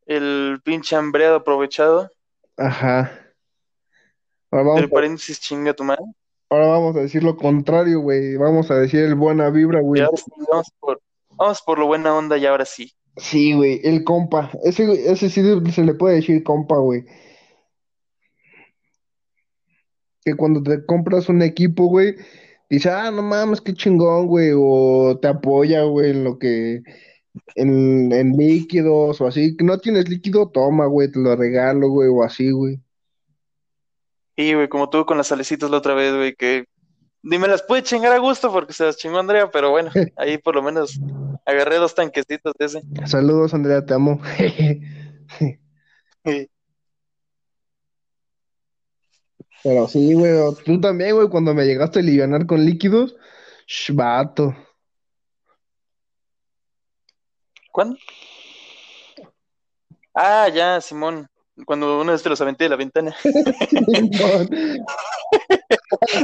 [SPEAKER 1] El pinche hambreado aprovechado.
[SPEAKER 2] Ajá. Ahora vamos a,
[SPEAKER 1] paréntesis, chinga tu madre.
[SPEAKER 2] Ahora vamos a decir lo contrario, güey. Vamos a decir el buena vibra, güey.
[SPEAKER 1] vamos por, vamos por lo buena onda y ahora sí.
[SPEAKER 2] Sí, güey, el compa. Ese, ese sí se le puede decir compa, güey. Que cuando te compras un equipo, güey, dice, ah, no mames, qué chingón, güey. O te apoya, güey, en lo que. En, en líquidos o así. Que no tienes líquido, toma, güey, te lo regalo, güey, o así, güey.
[SPEAKER 1] Y, güey, como tú con las salecitas la otra vez, güey, que ni me las pude chingar a gusto porque se las chingó Andrea, pero bueno, [laughs] ahí por lo menos agarré dos tanquecitos de ese.
[SPEAKER 2] Saludos, Andrea, te amo. [laughs] Pero sí, güey, tú también, güey, cuando me llegaste a alivianar con líquidos, sh, vato.
[SPEAKER 1] ¿Cuándo? Ah, ya, Simón. Cuando uno de estos los aventé de la ventana. [laughs]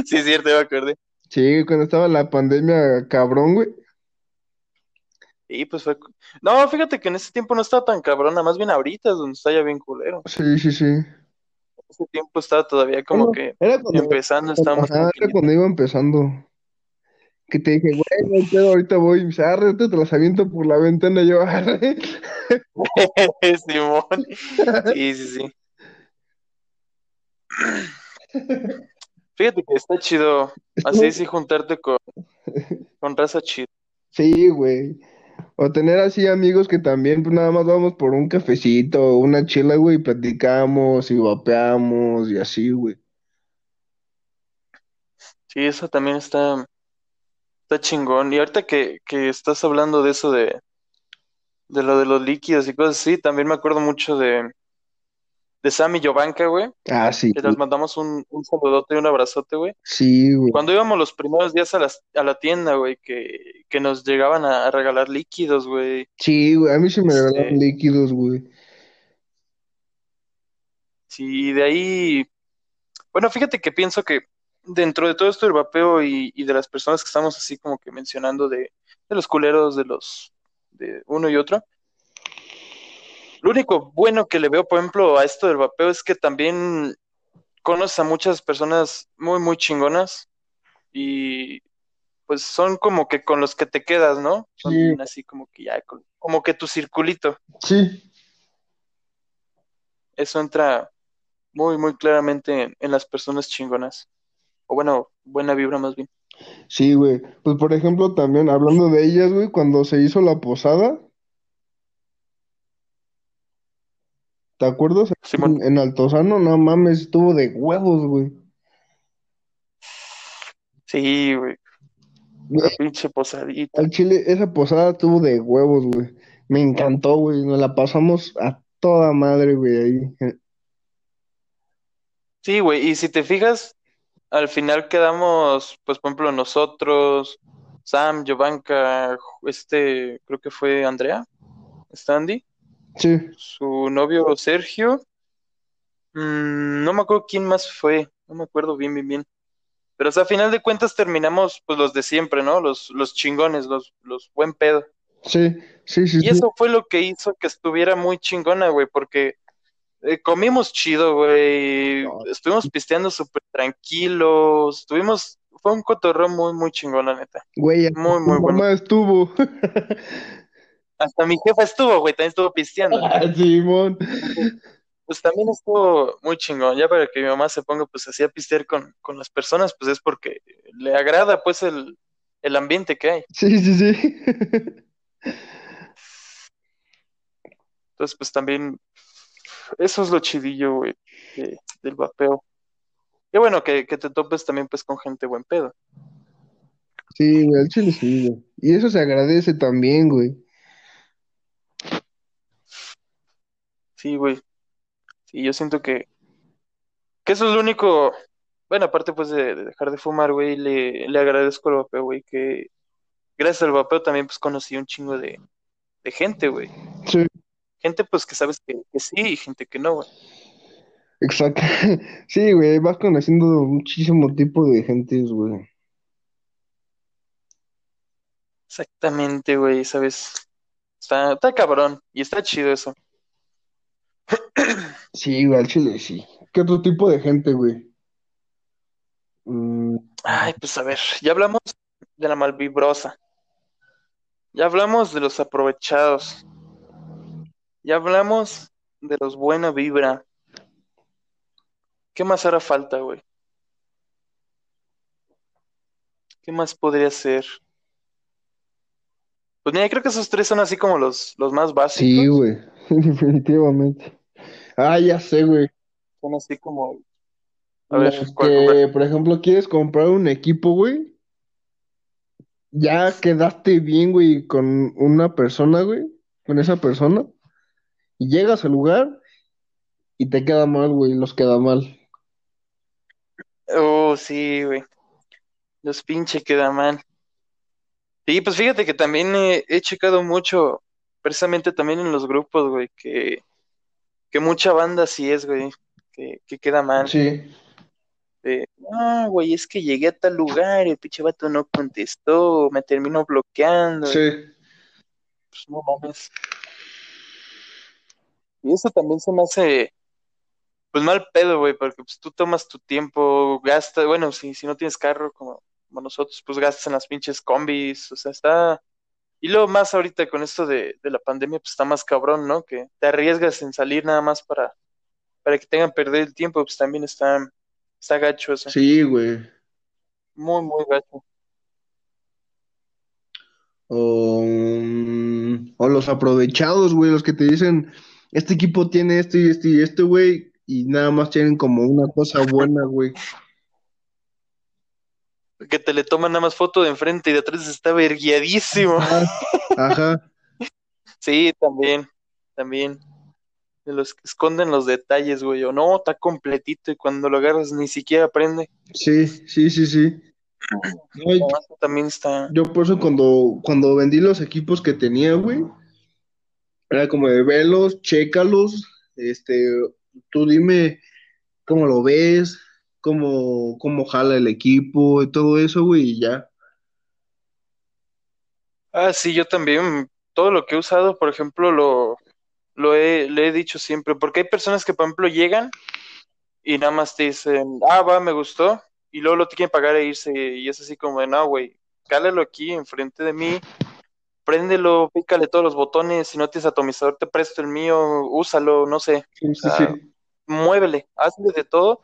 [SPEAKER 1] Sí, es cierto, me acordé.
[SPEAKER 2] Sí, cuando estaba la pandemia, cabrón, güey.
[SPEAKER 1] Y pues fue. No, fíjate que en ese tiempo no estaba tan cabrona, más bien ahorita es donde está ya bien culero.
[SPEAKER 2] Sí, sí, sí.
[SPEAKER 1] Ese tiempo estaba todavía como que
[SPEAKER 2] Era cuando,
[SPEAKER 1] empezando, estábamos
[SPEAKER 2] era cuando iba empezando. Que te dije, güey, no ahorita voy. Arre, te las aviento por la ventana. Yo, arre. [laughs]
[SPEAKER 1] Simón. Sí, sí, sí. Fíjate que está chido. Así sí juntarte con, con raza chida.
[SPEAKER 2] Sí, güey. O tener así amigos que también, pues nada más vamos por un cafecito una chela, güey, y platicamos y vapeamos y así, güey.
[SPEAKER 1] Sí, eso también está, está chingón. Y ahorita que, que estás hablando de eso de, de lo de los líquidos y cosas así, también me acuerdo mucho de, de Sam y Jovanka, güey.
[SPEAKER 2] Ah, sí.
[SPEAKER 1] Que les mandamos un, un saludote y un abrazote, güey.
[SPEAKER 2] Sí, güey.
[SPEAKER 1] Cuando íbamos los primeros días a, las- a la tienda, güey, que, que nos llegaban a, a regalar líquidos, güey.
[SPEAKER 2] Sí, güey. A mí sí me
[SPEAKER 1] Este-
[SPEAKER 2] regalaron líquidos, güey.
[SPEAKER 1] Sí, de ahí, bueno, fíjate que pienso que dentro de todo esto del vapeo y, y de las personas que estamos así como que mencionando de, de los culeros, de los, de uno y otro, lo único bueno que le veo, por ejemplo, a esto del vapeo es que también conoces a muchas personas muy, muy chingonas y pues son como que con los que te quedas, ¿no? Son
[SPEAKER 2] Sí.
[SPEAKER 1] así como que ya, como que tu circulito.
[SPEAKER 2] Sí.
[SPEAKER 1] Eso entra muy, muy claramente en, en las personas chingonas. O bueno, buena vibra más bien.
[SPEAKER 2] Sí, güey. Pues por ejemplo, también hablando de ellas, güey, cuando se hizo la posada, ¿te acuerdas?
[SPEAKER 1] Simón.
[SPEAKER 2] En, en Altozano, no mames, estuvo de huevos, güey.
[SPEAKER 1] Sí, güey. La pinche posadita.
[SPEAKER 2] Al Chile, esa posada estuvo de huevos, güey. Me encantó, güey. Nos la pasamos a toda madre, güey, ahí.
[SPEAKER 1] Sí, güey. Y si te fijas, al final quedamos, pues, por ejemplo, nosotros, Sam, Jovanka, este, creo que fue Andrea, Standy,
[SPEAKER 2] Sí,
[SPEAKER 1] su novio Sergio. Mm, no me acuerdo quién más fue. No me acuerdo bien, bien, bien. Pero, o sea, a final de cuentas terminamos, pues, los de siempre, ¿no? Los, los chingones, los, los buen pedo.
[SPEAKER 2] sí, sí, sí,
[SPEAKER 1] Y
[SPEAKER 2] sí.
[SPEAKER 1] eso fue lo que hizo que estuviera muy chingona, güey, porque eh, comimos chido, güey,
[SPEAKER 2] No.
[SPEAKER 1] estuvimos pisteando súper tranquilos, tuvimos, fue un cotorreo muy, muy chingón, la neta.
[SPEAKER 2] Güey,
[SPEAKER 1] Muy, muy bueno.
[SPEAKER 2] mamá estuvo. [laughs]
[SPEAKER 1] Hasta mi jefa estuvo, güey, también estuvo pisteando.
[SPEAKER 2] Ah, [laughs] Simón.
[SPEAKER 1] Pues también estuvo muy chingón, ya para que mi mamá se ponga pues así a pistear con, con las personas, pues es porque le agrada pues el, el ambiente que hay.
[SPEAKER 2] Sí, sí, sí. [laughs]
[SPEAKER 1] Entonces, pues también, eso es lo chidillo, güey, de- del vapeo. Qué bueno que, que te topes también pues con gente buen pedo.
[SPEAKER 2] Sí, güey, al chile sí, güey. Y eso se agradece también, güey.
[SPEAKER 1] Sí, güey. Sí, yo siento que, que eso es lo único, bueno, aparte pues de, de dejar de fumar, güey, le, le agradezco al vapeo, güey, que gracias al vapeo también pues conocí un chingo de, de gente, güey.
[SPEAKER 2] Sí,
[SPEAKER 1] Gente pues que sabes que, que sí y gente que no, güey.
[SPEAKER 2] exacto. [laughs] Sí, güey, vas conociendo muchísimo tipo de gentes, güey.
[SPEAKER 1] Exactamente, güey, sabes. Está, está cabrón y está chido eso. [clears throat]
[SPEAKER 2] Sí, güey, al chile sí. ¿Qué otro tipo de gente, güey? Mm,
[SPEAKER 1] Ay, pues a ver, ya hablamos de la malvibrosa. Ya hablamos de los aprovechados. Ya hablamos de los buena vibra. ¿Qué más hará falta, güey? ¿Qué más podría ser? Pues mira, creo que esos tres son así como los, los más
[SPEAKER 2] sí,
[SPEAKER 1] básicos.
[SPEAKER 2] güey, [laughs] definitivamente. Ah, ya sé, güey.
[SPEAKER 1] Son así como, a ver,
[SPEAKER 2] por ejemplo, quieres comprar un equipo, güey. Ya quedaste bien, güey, con una persona, güey. Con esa persona. Y llegas al lugar Y te queda mal, güey, los queda mal.
[SPEAKER 1] Oh, sí, güey. Los pinche queda mal. Sí, pues fíjate que también he, he checado mucho, precisamente también en los grupos, güey, que, que mucha banda sí es, güey, que, que queda mal.
[SPEAKER 2] Sí,
[SPEAKER 1] no, güey, es que llegué a tal lugar y el pinche vato no contestó, me terminó bloqueando.
[SPEAKER 2] sí,
[SPEAKER 1] Pues no mames. Y eso también se me hace, pues mal pedo, güey, porque pues tú tomas tu tiempo, gastas, bueno, si, si no tienes carro como, como nosotros, pues gastas en las pinches combis, o sea, está... Y luego más ahorita con esto de, de la pandemia, pues está más cabrón, ¿no? Que te arriesgas en salir nada más para, para que tengan perder el tiempo, pues también está, está gacho eso.
[SPEAKER 2] sí, güey.
[SPEAKER 1] Muy, muy gacho.
[SPEAKER 2] O, mm, o los aprovechados, güey, los que te dicen, este equipo tiene esto y esto y esto, güey, y nada más tienen como una cosa buena, güey.
[SPEAKER 1] Que te le toman nada más foto de enfrente y de atrás está verguiadísimo.
[SPEAKER 2] Ajá, ajá, [laughs]
[SPEAKER 1] Sí, también, también. De los que esconden los detalles, güey. O no, está completito y cuando lo agarras ni siquiera prende.
[SPEAKER 2] sí, sí, sí, sí. No,
[SPEAKER 1] también está.
[SPEAKER 2] yo por eso cuando, cuando vendí los equipos que tenía, güey, era como de velos, chécalos, este, tú dime cómo lo ves, cómo, cómo jala el equipo y todo eso, güey, y ya.
[SPEAKER 1] Ah, sí, yo también. Todo lo que he usado, por ejemplo, lo, lo he, le he dicho siempre. Porque hay personas que, por ejemplo, llegan y nada más te dicen, ah, va, me gustó. Y luego lo tienen que pagar e irse. Y es así como de, no, güey, cálalo aquí enfrente de mí. Préndelo, pícale todos los botones. Si no tienes atomizador, te presto el mío. Úsalo, no sé.
[SPEAKER 2] Sí,
[SPEAKER 1] O
[SPEAKER 2] sí,
[SPEAKER 1] muévele, hazle de todo.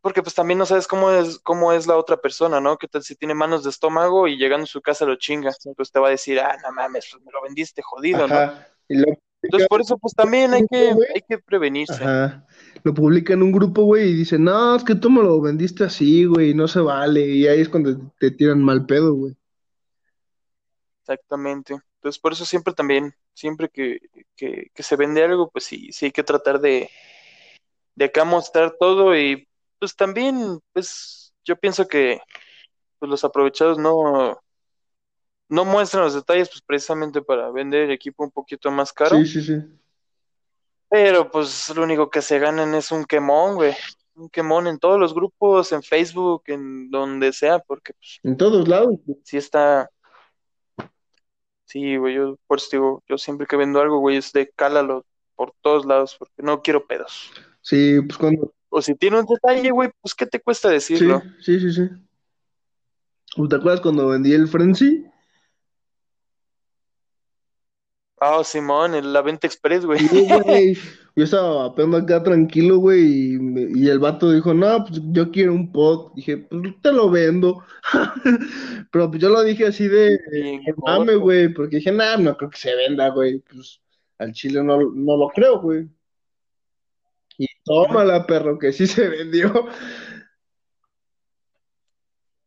[SPEAKER 1] Porque pues también no sabes cómo es, cómo es la otra persona, ¿no? ¿Qué tal si tiene manos de estómago y llegando a su casa lo chinga? Pues te va a decir, ah, no mames, pues me lo vendiste jodido, ¿no?
[SPEAKER 2] Ajá. Lo
[SPEAKER 1] Entonces por eso pues también hay que, hay que prevenirse.
[SPEAKER 2] Ajá. Lo publica en un grupo, güey, y dice, no, es que tú me lo vendiste así, güey, no se vale. Y ahí es cuando te tiran mal pedo, güey.
[SPEAKER 1] Exactamente. Entonces por eso siempre también, siempre que, que, que se vende algo, pues sí, sí hay que tratar de, de acá mostrar todo y pues también, pues yo pienso que pues, los aprovechados no, no muestran los detalles, pues precisamente para vender el equipo un poquito más caro.
[SPEAKER 2] Sí, sí, sí.
[SPEAKER 1] Pero pues lo único que se ganan es un quemón, güey. Un quemón en todos los grupos, en Facebook, en donde sea, porque pues
[SPEAKER 2] En todos lados.
[SPEAKER 1] sí está. Sí, güey, yo por eso digo, yo siempre que vendo algo, güey, es de cálalo por todos lados, porque no quiero pedos.
[SPEAKER 2] Sí, pues cuando.
[SPEAKER 1] O si tiene un detalle, güey, pues ¿qué te cuesta
[SPEAKER 2] Sí,
[SPEAKER 1] decirlo?
[SPEAKER 2] sí, sí, sí. ¿Tú ¿Te acuerdas cuando vendí el Frenzy?
[SPEAKER 1] Ah, Simón, en la venta express, güey.
[SPEAKER 2] Sí, güey. Yo estaba vapeando acá tranquilo, güey, y, y el vato dijo, no, pues yo quiero un pod. Dije, pues te lo vendo. [laughs] Pero pues yo lo dije así de, mame, güey, porque dije, nah, no creo que se venda, güey. Pues al chile no, no lo creo, güey. Y tómala, perro, que sí se vendió.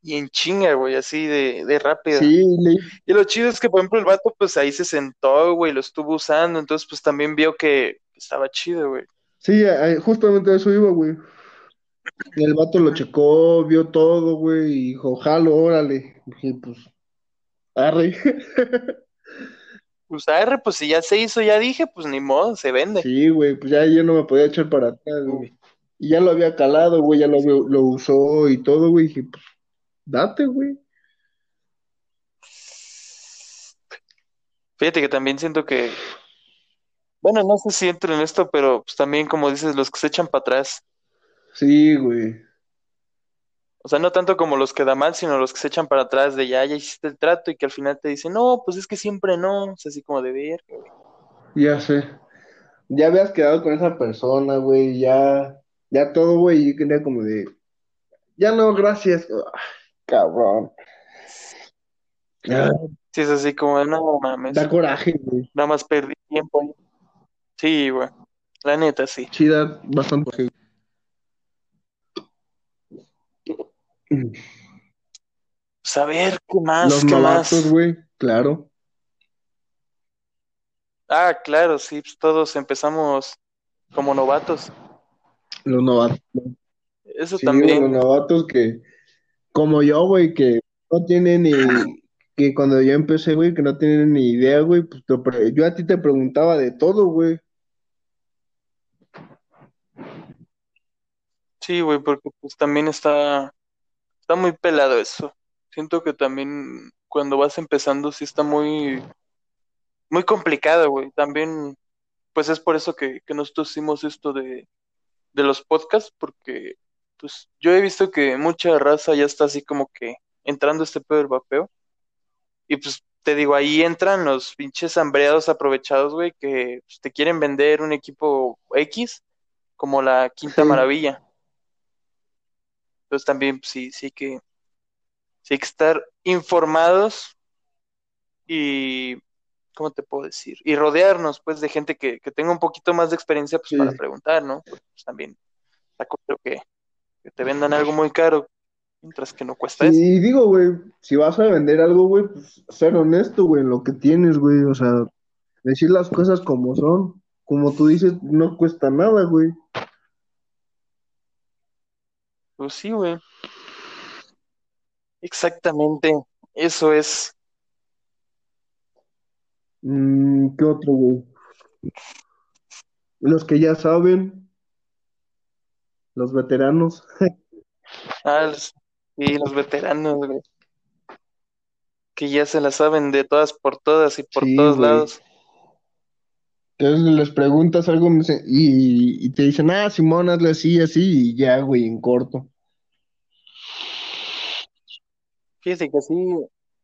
[SPEAKER 1] Y en chinga, güey, así de, de rápido.
[SPEAKER 2] Sí, le-
[SPEAKER 1] Y lo chido es que, por ejemplo, el vato, pues ahí se sentó, güey, lo estuvo usando, entonces, pues también vio que estaba chido, güey.
[SPEAKER 2] sí, justamente eso iba, güey. Y el vato lo checó, vio todo, güey, y dijo, jalo, órale. Dije, pues, arre. [laughs]
[SPEAKER 1] Pues, arre, pues si ya se hizo, ya dije, pues ni modo, se vende.
[SPEAKER 2] Sí, güey, pues ya yo no me podía echar para atrás, güey. Y ya lo había calado, güey, ya lo, lo usó y todo, güey. Dije, pues, date, güey.
[SPEAKER 1] Fíjate que también siento que, bueno, no sé si entro en esto, pero pues también, como dices, los que se echan para atrás.
[SPEAKER 2] Sí, güey.
[SPEAKER 1] O sea, no tanto como los que da mal, sino los que se echan para atrás de ya, ya hiciste el trato y que al final te dicen, no, pues es que siempre no. O sea, así como de ver.
[SPEAKER 2] Ya sé. Ya habías quedado con esa persona, güey, ya, ya todo, güey, y yo quería como de, ya no, gracias. Cabrón.
[SPEAKER 1] Sí, es así como no mames,
[SPEAKER 2] da coraje, güey.
[SPEAKER 1] nada más perdí tiempo ahí. Sí, güey. La neta, sí.
[SPEAKER 2] Sí, da bastante coraje.
[SPEAKER 1] Pues a ver, ¿qué más?
[SPEAKER 2] Los
[SPEAKER 1] ¿Qué
[SPEAKER 2] novatos,
[SPEAKER 1] más?
[SPEAKER 2] güey, claro.
[SPEAKER 1] Ah, claro, sí, pues todos empezamos como novatos.
[SPEAKER 2] Los novatos.
[SPEAKER 1] Eso
[SPEAKER 2] Sí,
[SPEAKER 1] también.
[SPEAKER 2] los novatos que, como yo, güey, que no tienen ni, que cuando yo empecé, güey, que no tienen ni idea, güey, pues yo a ti te preguntaba de todo, güey.
[SPEAKER 1] Sí, güey, porque pues también está, está muy pelado eso. Siento que también cuando vas empezando sí está muy, muy complicado, güey. También, pues es por eso que, que nosotros hicimos esto de, de los podcasts, porque pues yo he visto que mucha raza ya está así como que entrando este pedo del vapeo. Y pues te digo, ahí entran los pinches hambreados aprovechados, güey, que pues, te quieren vender un equipo X como la Quinta
[SPEAKER 2] Sí,
[SPEAKER 1] Maravilla. Entonces también pues, sí, sí que, sí hay que estar informados y, ¿cómo te puedo decir? Y rodearnos, pues, de gente que, que tenga un poquito más de experiencia, pues, para preguntar, ¿no? Pues, también culero que, que te vendan algo muy caro, mientras que no cuesta eso.
[SPEAKER 2] Sí, digo, güey, si vas a vender algo, güey, pues ser honesto, güey, en lo que tienes, güey, o sea, decir las cosas como son. Como tú dices, no cuesta nada, güey.
[SPEAKER 1] Pues sí, güey, exactamente. Eso es.
[SPEAKER 2] Mm, ¿qué otro, güey? Los que ya saben, los veteranos. [laughs]
[SPEAKER 1] Ah, los, y los veteranos, güey, que ya se la saben de todas por todas y por
[SPEAKER 2] Sí,
[SPEAKER 1] todos
[SPEAKER 2] güey.
[SPEAKER 1] lados.
[SPEAKER 2] Entonces les preguntas algo y, y te dicen, ah, Simón, hazle así, así, y ya, güey, en corto.
[SPEAKER 1] Fíjate que así,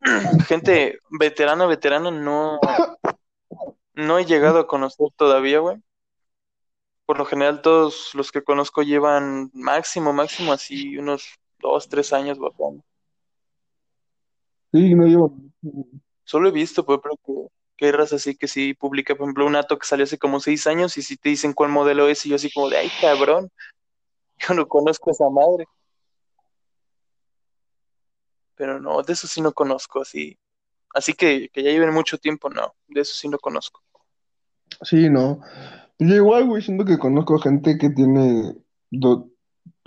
[SPEAKER 1] [clears throat] gente veterano, veterano, no, no he llegado a conocer todavía, güey. Por lo general, todos los que conozco llevan máximo, máximo, así unos dos, tres años vapeando.
[SPEAKER 2] Sí, no llevo.
[SPEAKER 1] Solo he visto, pues, pero que, que hay raza así que sí publica, por ejemplo, un ato que salió hace como seis años y si te dicen cuál modelo es y yo así como de, ay, cabrón, yo no conozco esa madre. Pero no, de eso sí no conozco, así. Así que, que ya lleven mucho tiempo, no, de eso sí no conozco.
[SPEAKER 2] Sí, no. Yo igual, güey, siento que conozco gente que tiene do-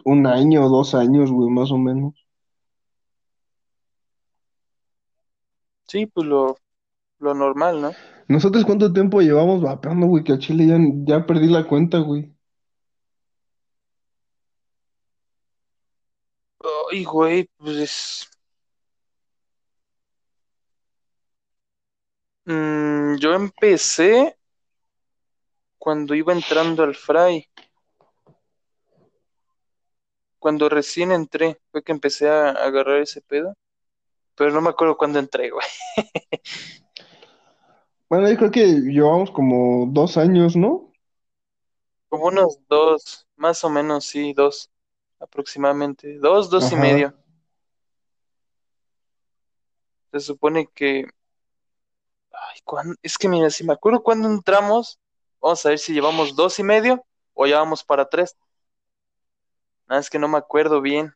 [SPEAKER 2] un año o dos años, güey, más o menos.
[SPEAKER 1] Sí, pues lo, lo normal, ¿no?
[SPEAKER 2] ¿Nosotros cuánto tiempo llevamos vapeando, güey? Que a Chile ya, ya perdí la cuenta, güey.
[SPEAKER 1] Ay, güey, pues mm, yo empecé cuando iba entrando al fray, cuando recién entré, fue que empecé a, agarrar ese pedo, pero no me acuerdo cuándo entré, [laughs] güey.
[SPEAKER 2] Bueno, yo creo que llevamos como dos años, ¿no?
[SPEAKER 1] Como unos dos, más o menos, sí, dos, aproximadamente, dos, dos y medio. Se supone que, ay, ¿cuándo? Es que mira, si me acuerdo cuándo entramos, vamos a ver si llevamos dos y medio o ya vamos para tres. Nada, es que no me acuerdo bien.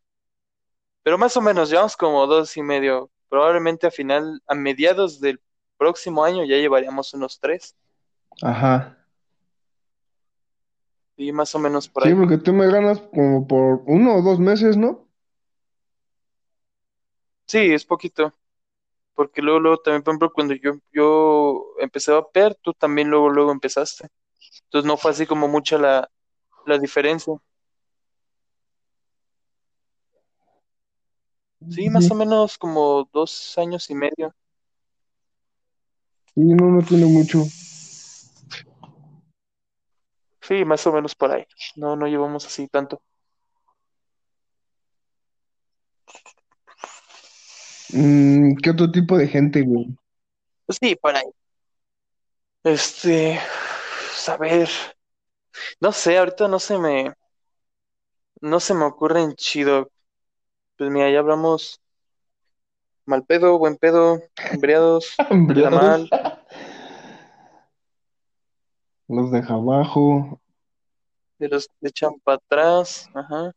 [SPEAKER 1] Pero más o menos, llevamos como dos y medio. Probablemente a final, a mediados del próximo año ya llevaríamos unos tres.
[SPEAKER 2] Ajá.
[SPEAKER 1] Y más o menos por
[SPEAKER 2] Sí,
[SPEAKER 1] ahí.
[SPEAKER 2] porque tú me ganas como por uno o dos meses, ¿no?
[SPEAKER 1] Sí, es poquito. Porque luego, luego también, por ejemplo, cuando yo, yo empecé a vapear, tú también luego, luego empezaste. Entonces no fue así como mucha la, la diferencia. Sí, más o menos como dos años y medio.
[SPEAKER 2] sí, no, no tiene mucho.
[SPEAKER 1] Sí, más o menos por ahí. No, no llevamos así tanto.
[SPEAKER 2] Mm, ¿qué otro tipo de gente, güey?
[SPEAKER 1] Pues sí, por ahí. Este, a ver, no sé, ahorita no se me, no se me ocurren chido. Pues mira, ya hablamos mal pedo, buen pedo, hambreados, [laughs] mal,
[SPEAKER 2] Los deja abajo.
[SPEAKER 1] de los que echan para atrás, ajá.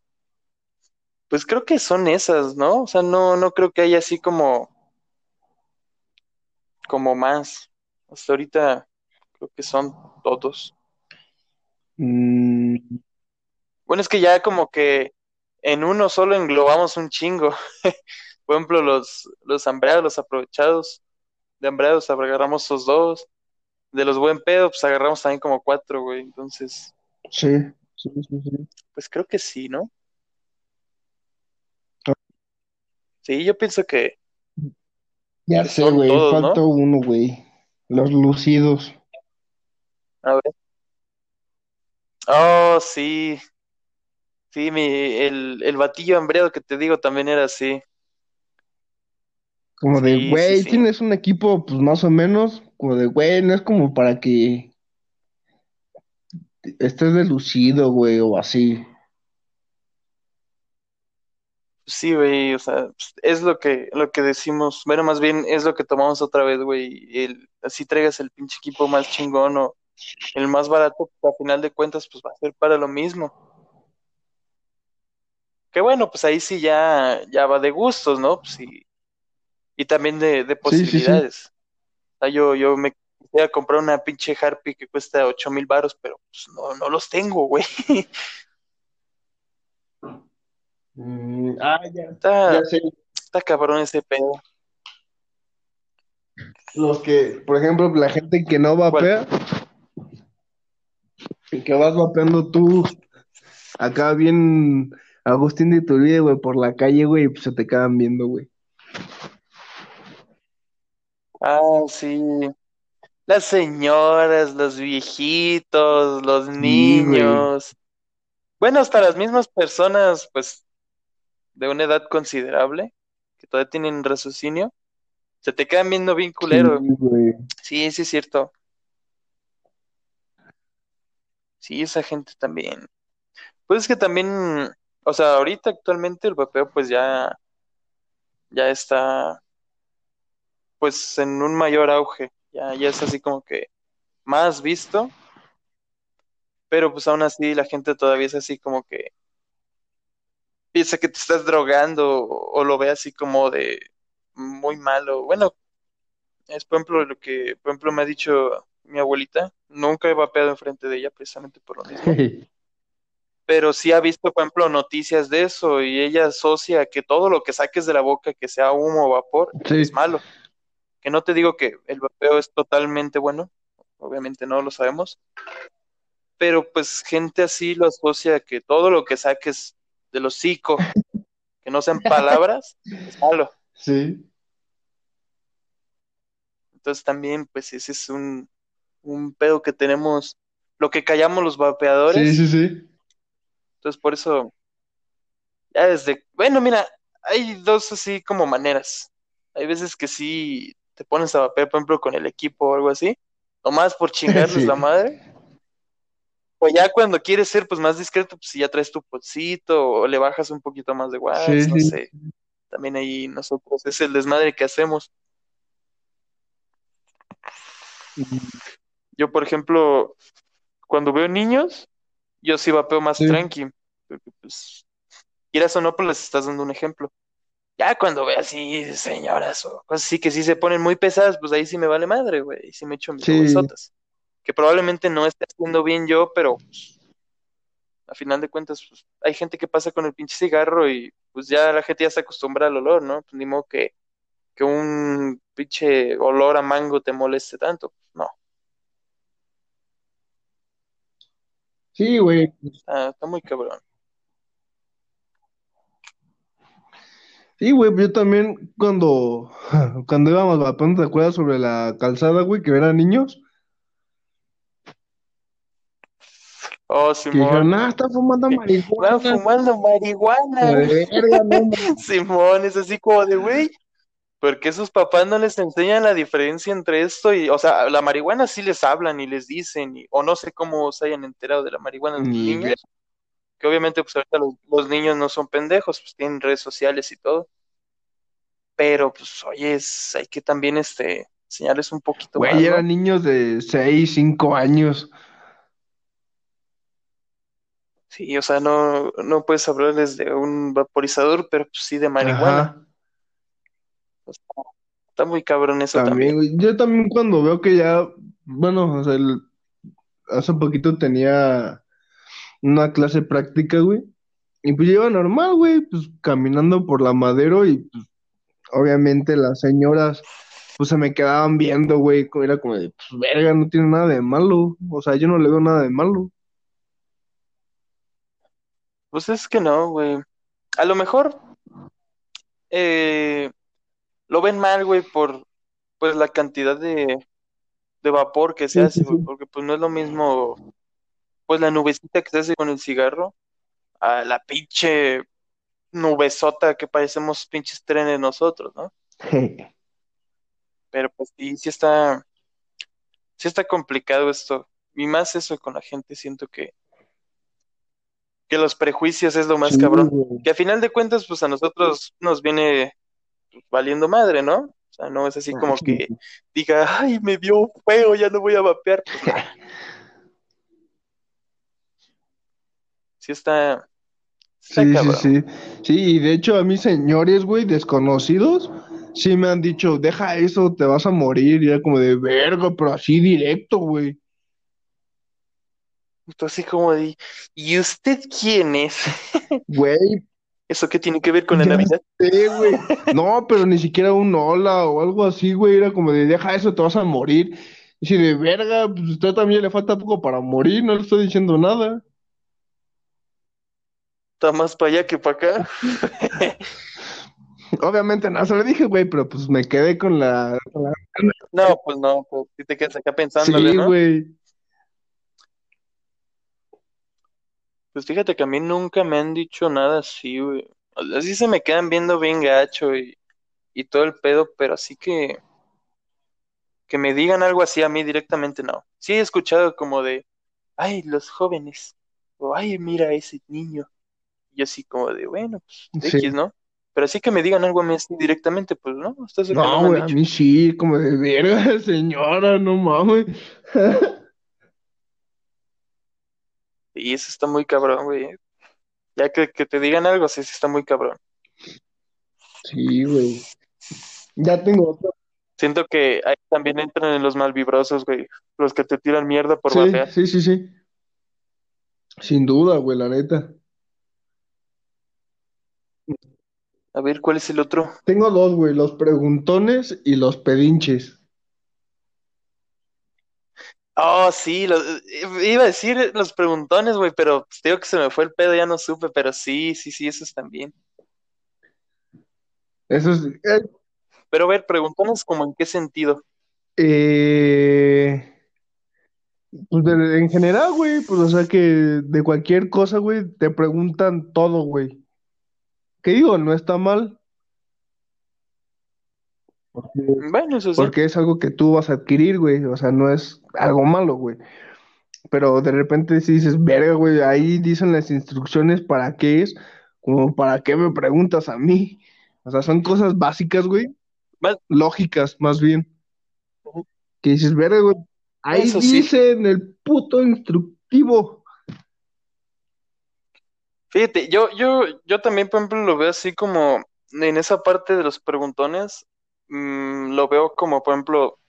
[SPEAKER 1] Pues creo que son esas, ¿no? O sea, no, no creo que haya así como, como más. Hasta ahorita creo que son todos.
[SPEAKER 2] Mm,
[SPEAKER 1] Bueno, es que ya como que en uno solo englobamos un chingo. [laughs] Por ejemplo, los, los hambreados, los aprovechados de hambreados, agarramos esos dos. De los buen pedo, pues agarramos también como cuatro, güey. Entonces,
[SPEAKER 2] sí, sí, sí, sí.
[SPEAKER 1] pues creo que sí, ¿no? Sí, yo pienso que,
[SPEAKER 2] Ya sé, güey, falta
[SPEAKER 1] ¿no?
[SPEAKER 2] uno, güey. Los lucidos.
[SPEAKER 1] A ver. Oh, sí, sí, mi, el, el batillo hambreado que te digo también era así.
[SPEAKER 2] Como de,
[SPEAKER 1] Sí, sí,
[SPEAKER 2] güey,
[SPEAKER 1] sí.
[SPEAKER 2] tienes un equipo, pues más o menos, como de, güey, no es como para que estés delucido, güey, o así.
[SPEAKER 1] Sí, güey, o sea, pues, es lo que, lo que decimos, bueno, más bien es lo que tomamos otra vez, güey, el, así traigas el pinche equipo más chingón o el más barato, pues, a final de cuentas, pues va a ser para lo mismo. Que bueno, pues ahí sí ya, ya va de gustos, ¿no? Pues y, y también de, de
[SPEAKER 2] Sí, sí, sí.
[SPEAKER 1] posibilidades. O sea, yo, yo me quisiera comprar una pinche Harpy que cuesta ocho mil baros, pero pues no, no los tengo, güey. [laughs]
[SPEAKER 2] Mm, ah, ya,
[SPEAKER 1] Está,
[SPEAKER 2] ya sé.
[SPEAKER 1] está cabrón ese pedo.
[SPEAKER 2] Los que, por ejemplo, la gente que no
[SPEAKER 1] ¿Cuál?
[SPEAKER 2] Que vas vapeando tú acá bien Agustín de Iturbide, güey, por la calle, güey, y pues se te quedan viendo, güey.
[SPEAKER 1] Ah, sí. Las señoras, los viejitos, los
[SPEAKER 2] Sí,
[SPEAKER 1] niños. Bueno, hasta las mismas personas, pues, de una edad considerable, que todavía tienen raciocinio, se te quedan viendo bien
[SPEAKER 2] Sí,
[SPEAKER 1] culero.
[SPEAKER 2] güey.
[SPEAKER 1] Sí, sí es cierto. Sí, esa gente también. Pues es que también, o sea, ahorita actualmente el vapeo pues ya, ya está pues en un mayor auge. Ya, ya es así como que más visto, pero pues aún así la gente todavía es así como que piensa que te estás drogando o, o lo ve así como de muy malo. Bueno, es por ejemplo lo que, por ejemplo, me ha dicho mi abuelita. Nunca he vapeado enfrente de ella precisamente por lo mismo. [laughs] Pero sí ha visto, por ejemplo, noticias de eso y ella asocia que todo lo que saques de la boca, que sea humo o vapor, es malo. Que no te digo que el vapeo es totalmente bueno, obviamente no lo sabemos, pero pues gente así lo asocia que todo lo que saques del hocico, que no sean palabras, [laughs] es malo.
[SPEAKER 2] Sí.
[SPEAKER 1] Entonces también, pues ese es un, un pedo que tenemos, lo que callamos los
[SPEAKER 2] Sí,
[SPEAKER 1] vapeadores.
[SPEAKER 2] sí, sí.
[SPEAKER 1] Entonces por eso, ya desde, bueno, mira, hay dos así como maneras. Hay veces que sí te pones a vapear, por ejemplo, con el equipo o algo así, nomás por [laughs] chingarles la
[SPEAKER 2] Sí.
[SPEAKER 1] madre. O ya cuando quieres ser pues más discreto, pues si ya traes tu potcito o le bajas un poquito más de
[SPEAKER 2] Sí,
[SPEAKER 1] watts, no
[SPEAKER 2] sí.
[SPEAKER 1] sé. También ahí nosotros es el desmadre que hacemos. Yo, por ejemplo, cuando veo niños, yo sí vapeo más
[SPEAKER 2] Sí.
[SPEAKER 1] tranqui, porque pues, quieras o no, pues les estás dando un ejemplo. Ya cuando veo así señoras o cosas así que sí se ponen muy pesadas, pues ahí sí me vale madre, güey, y sí me echo mis
[SPEAKER 2] Sí.
[SPEAKER 1] Que probablemente no esté haciendo bien yo, pero pues, a final de cuentas, pues, hay gente que pasa con el pinche cigarro y pues ya la gente ya se acostumbra al olor, ¿no? Pues ni modo que, que un pinche olor a mango te moleste tanto. Pues, no,
[SPEAKER 2] Sí, güey.
[SPEAKER 1] está, está muy cabrón.
[SPEAKER 2] Sí, güey, yo también cuando, [laughs] cuando íbamos vapeando, ¿te acuerdas sobre la calzada, güey, que eran niños?
[SPEAKER 1] Oh,
[SPEAKER 2] Que dijeron,
[SPEAKER 1] Simón,
[SPEAKER 2] ah, están fumando marihuana.
[SPEAKER 1] fumando
[SPEAKER 2] Como
[SPEAKER 1] marihuana.
[SPEAKER 2] de verga, no. [laughs]
[SPEAKER 1] Simón, es así como de, güey, porque sus papás no les enseñan la diferencia entre esto y, o sea, la marihuana sí les hablan y les dicen, y- o no sé cómo se hayan enterado de la marihuana los
[SPEAKER 2] Ni idea.
[SPEAKER 1] niños, que obviamente pues ahorita los, los niños no son pendejos, pues tienen redes sociales y todo, pero pues oye, es- hay que también este, enseñarles un poquito más,
[SPEAKER 2] Güey,
[SPEAKER 1] ¿no?
[SPEAKER 2] eran niños de 6, 5 años.
[SPEAKER 1] Sí, o sea, no, no puedes hablarles de un vaporizador, pero pues sí de marihuana.
[SPEAKER 2] Ajá,
[SPEAKER 1] O sea, está muy cabrón eso
[SPEAKER 2] también. Yo también cuando veo que ya, bueno, o sea, el- hace poquito tenía una clase práctica, güey. Y pues iba normal, güey, pues caminando por la Madero y pues obviamente las señoras pues se me quedaban viendo, güey, era como de, pues verga, no tiene nada de malo, o sea, yo no le veo nada de malo.
[SPEAKER 1] Pues es que no, güey. A lo mejor eh, lo ven mal, güey, por pues la cantidad de, de vapor que se
[SPEAKER 2] Sí,
[SPEAKER 1] hace,
[SPEAKER 2] sí,
[SPEAKER 1] porque pues no es lo mismo, pues la nubecita que se hace con el cigarro a la pinche nubesota que parecemos pinches trenes nosotros, ¿no? Pero pues sí, sí está, sí está complicado esto. Y más eso con la gente, siento que, que los prejuicios es lo más
[SPEAKER 2] Sí,
[SPEAKER 1] cabrón. Que a final de cuentas, pues a nosotros nos viene pues, valiendo madre, ¿no? O sea, no es así como
[SPEAKER 2] Sí.
[SPEAKER 1] que diga, ay, me dio feo, ya no voy a vapear. [laughs] Sí está, está
[SPEAKER 2] Sí, sí,
[SPEAKER 1] cabrón.
[SPEAKER 2] sí. Sí, y de hecho a mí señores, güey, desconocidos, sí me han dicho, deja eso, te vas a morir, y era como de verga, pero así directo, güey.
[SPEAKER 1] Entonces, así como de, ¿y usted quién es?
[SPEAKER 2] Güey,
[SPEAKER 1] ¿Eso qué tiene que ver con la
[SPEAKER 2] ya
[SPEAKER 1] Navidad?
[SPEAKER 2] sé, güey. No, pero ni siquiera un hola o algo así, güey, era como de, deja eso, te vas a morir. Y si de verga, pues a usted también le falta poco para morir, no le estoy diciendo nada.
[SPEAKER 1] Está más para allá que para acá. [laughs]
[SPEAKER 2] Obviamente no se lo dije, güey, pero pues me quedé con la... con la-
[SPEAKER 1] No, pues no, pues si te quedas acá pensándole,
[SPEAKER 2] Sí,
[SPEAKER 1] ¿no?
[SPEAKER 2] güey.
[SPEAKER 1] Pues fíjate que a mí nunca me han dicho nada así, güey. Así se me quedan viendo bien gacho y, y todo el pedo, pero así que, que me digan algo así a mí directamente no. Sí he escuchado como de, ay, los jóvenes, o ay, mira ese niño. Y así como de, bueno, pues
[SPEAKER 2] Sí.
[SPEAKER 1] X, ¿no? Pero así que me digan algo a mí así directamente, pues no, que no
[SPEAKER 2] güey, a
[SPEAKER 1] dicho.
[SPEAKER 2] mí sí, como de verga, señora, no mames. [laughs]
[SPEAKER 1] Y eso está muy cabrón, güey. Ya que, que te digan algo, sí, sí está muy cabrón.
[SPEAKER 2] Sí, güey. Ya tengo otro.
[SPEAKER 1] Siento que ahí también entran en los malvibrosos, güey. Los que te tiran mierda por
[SPEAKER 2] Sí, sí, sí, sí. Sin duda, güey, la neta.
[SPEAKER 1] A ver, ¿cuál es el otro?
[SPEAKER 2] Tengo dos, güey, los preguntones y los pedinches.
[SPEAKER 1] Oh, sí, lo- iba a decir los preguntones, güey, pero pues, te digo que se me fue el pedo, ya no supe, pero sí, sí, sí, esos también.
[SPEAKER 2] Eso es. eh,
[SPEAKER 1] Pero a ver, preguntones como en qué sentido.
[SPEAKER 2] eh, pues de- en general, güey, pues o sea que de cualquier cosa, güey, te preguntan todo, güey. ¿Qué digo? No está mal, porque,
[SPEAKER 1] Bueno, eso sí.
[SPEAKER 2] porque es algo que tú vas a adquirir, güey. O sea, no es algo malo, güey. Pero de repente si dices, verga, güey, ahí dicen las instrucciones para qué es, como para qué me preguntas a mí. O sea, son cosas básicas, güey,
[SPEAKER 1] Más-
[SPEAKER 2] lógicas, más bien. Que dices, verga, güey, ahí
[SPEAKER 1] Eso sí.
[SPEAKER 2] dice en el puto instructivo.
[SPEAKER 1] Fíjate, yo, yo, yo también, por ejemplo, lo veo así como en esa parte de los preguntones, mm, lo veo como, por ejemplo,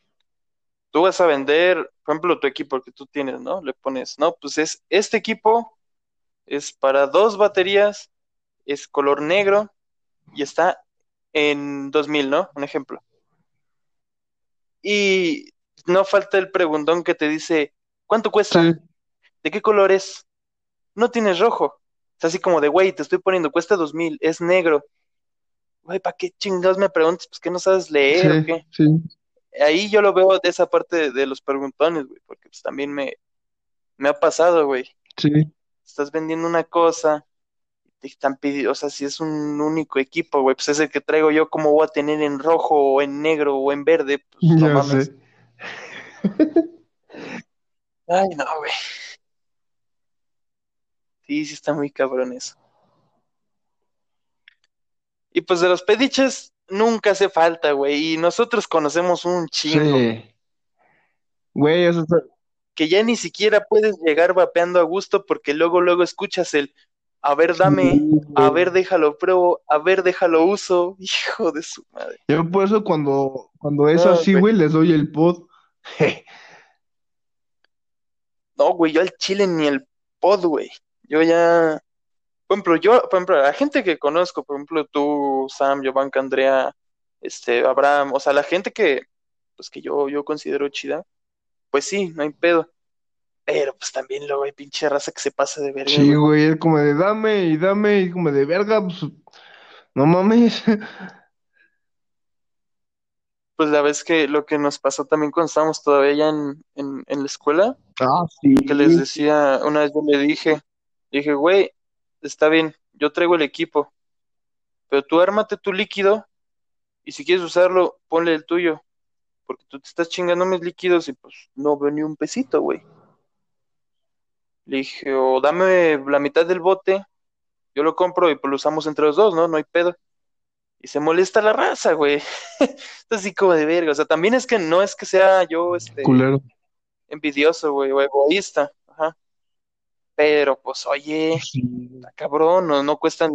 [SPEAKER 1] tú vas a vender, por ejemplo, tu equipo que tú tienes, ¿no? Le pones, no, pues es, este equipo es para dos baterías, es color negro y está en 2000, ¿no? Un ejemplo. Y no falta el preguntón que te dice, ¿cuánto cuesta?
[SPEAKER 2] Sí,
[SPEAKER 1] ¿De qué color es? No tienes rojo. Es así como de, güey, te estoy poniendo, cuesta 2000, es negro. Güey, ¿para qué chingados me preguntas? Pues que no sabes leer o qué.
[SPEAKER 2] sí.
[SPEAKER 1] Ahí yo lo veo de esa parte de, de los preguntones, güey, porque pues también me, me ha pasado, güey.
[SPEAKER 2] Sí,
[SPEAKER 1] Estás vendiendo una cosa, te están pidiendo, o sea, si es un único equipo, güey, pues es el que traigo yo, ¿cómo voy a tener en rojo o en negro o en verde? Pues [laughs] no mames.
[SPEAKER 2] sé.
[SPEAKER 1] Ay, no, güey. Sí, sí está muy cabrón eso. Y pues de los pediches nunca hace falta, güey. Y nosotros conocemos un chingo.
[SPEAKER 2] Sí. Güey, eso está-
[SPEAKER 1] Que ya ni siquiera puedes llegar vapeando a gusto porque luego, luego escuchas el a ver, dame, a ver, déjalo pruebo, a ver, déjalo uso. [laughs] Hijo de su madre.
[SPEAKER 2] Yo por eso cuando, cuando es
[SPEAKER 1] No,
[SPEAKER 2] así,
[SPEAKER 1] güey,
[SPEAKER 2] les doy el pod. [laughs]
[SPEAKER 1] No, güey, yo al chile ni el pod, güey. Yo ya, por ejemplo, yo, por ejemplo, la gente que conozco, por ejemplo, tú, Sam, Giovanca, Andrea, este, Abraham, o sea, la gente que, pues que yo, yo considero chida, pues sí, no hay pedo. Pero pues también luego hay pinche raza que se pasa de verga,
[SPEAKER 2] Sí,
[SPEAKER 1] güey.
[SPEAKER 2] es como de dame y dame y como de verga, pues no mames. [laughs]
[SPEAKER 1] Pues la vez que lo que nos pasó también cuando estábamos todavía ya en, en, en la escuela,
[SPEAKER 2] Ah, sí.
[SPEAKER 1] que les decía, una vez yo le dije, dije, güey, está bien, yo traigo el equipo, pero tú ármate tu líquido y si quieres usarlo, ponle el tuyo, porque tú te estás chingando mis líquidos y pues no veo ni un pesito, güey. Le dije, o dame la mitad del bote, yo lo compro y pues lo usamos entre los dos, ¿no? No hay pedo. Y se molesta la raza, güey. [laughs] Es así como de verga. O sea, también es que no es que sea yo este
[SPEAKER 2] Culero.
[SPEAKER 1] envidioso, güey, o egoísta. Ajá. Pero pues, oye, cabrón, no, no cuestan,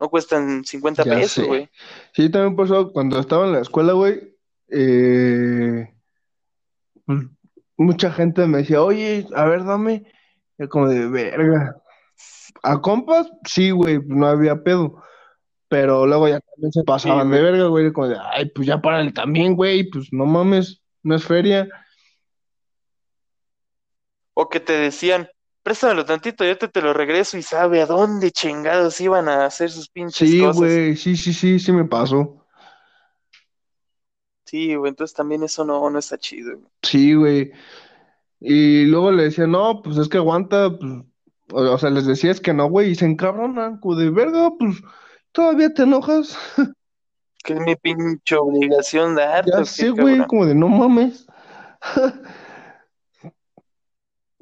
[SPEAKER 1] no cuestan 50
[SPEAKER 2] ya
[SPEAKER 1] pesos, güey.
[SPEAKER 2] Sí, también pasó cuando estaba en la escuela, güey. eh, pues, mucha gente me decía, oye, a ver, dame. Y como de verga. ¿A compas? Sí, güey, no había pedo. Pero luego ya también se
[SPEAKER 1] Sí,
[SPEAKER 2] pasaban de verga, güey. Como de, ay, pues ya párale también, güey. Pues no mames, no es feria.
[SPEAKER 1] O que te decían, préstamelo tantito, yo te, te lo regreso y sabe a dónde chingados iban a hacer sus pinches
[SPEAKER 2] Sí,
[SPEAKER 1] cosas.
[SPEAKER 2] güey, sí, sí, sí, sí me pasó.
[SPEAKER 1] Sí, güey, entonces también eso no, no está chido, güey.
[SPEAKER 2] Sí, güey. Y luego le decía, no, pues es que aguanta, pues, o, o sea, les decías que no, güey, y se encabronan, de verga, pues, ¿todavía te enojas? [laughs]
[SPEAKER 1] Que es mi pinche obligación darte,
[SPEAKER 2] Ya
[SPEAKER 1] ¿o qué,
[SPEAKER 2] sé, güey, como de no mames. [laughs]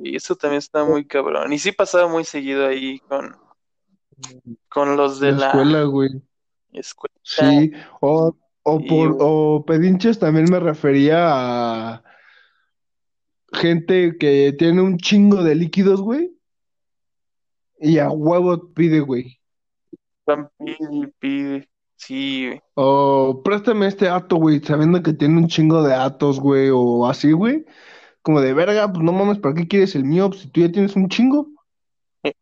[SPEAKER 1] Y eso también está muy cabrón. Y sí pasaba muy seguido ahí con, con los de
[SPEAKER 2] La
[SPEAKER 1] la
[SPEAKER 2] escuela, güey.
[SPEAKER 1] escuela.
[SPEAKER 2] Sí, o, o por, o pedinches también me refería a gente que tiene un chingo de líquidos, güey, y a huevo pide, güey.
[SPEAKER 1] Pide, pide. Sí, güey.
[SPEAKER 2] O préstame este ato, güey, sabiendo que tiene un chingo de atos, güey, o así, güey. Como de verga, pues no mames, ¿para qué quieres el mío? Pues, si tú ya tienes un chingo. [laughs]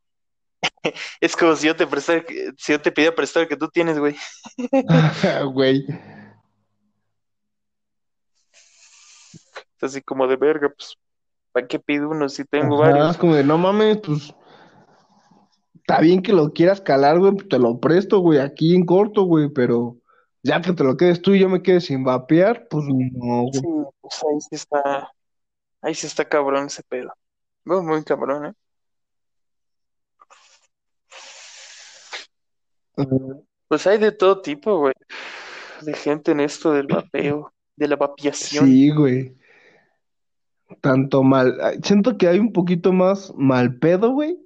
[SPEAKER 1] Es como si yo te prestara, si yo te prestar el que tú tienes, güey. [laughs] [laughs]
[SPEAKER 2] Güey.
[SPEAKER 1] Es así como de verga, pues, ¿para qué pido uno si tengo
[SPEAKER 2] Ajá,
[SPEAKER 1] varios?
[SPEAKER 2] es como de no mames, pues está bien que lo quieras calar, güey, pues te lo presto, güey, aquí en corto, güey, pero ya que te lo quedes tú y yo me quede sin vapear, pues no,
[SPEAKER 1] Sí,
[SPEAKER 2] güey.
[SPEAKER 1] pues ahí sí está, ahí sí está cabrón ese pedo. Muy, muy cabrón, ¿eh? Pues hay de todo tipo, güey. De gente en esto del vapeo, de la vapiación.
[SPEAKER 2] Sí, güey. Tanto mal. Siento que hay un poquito más mal pedo, güey,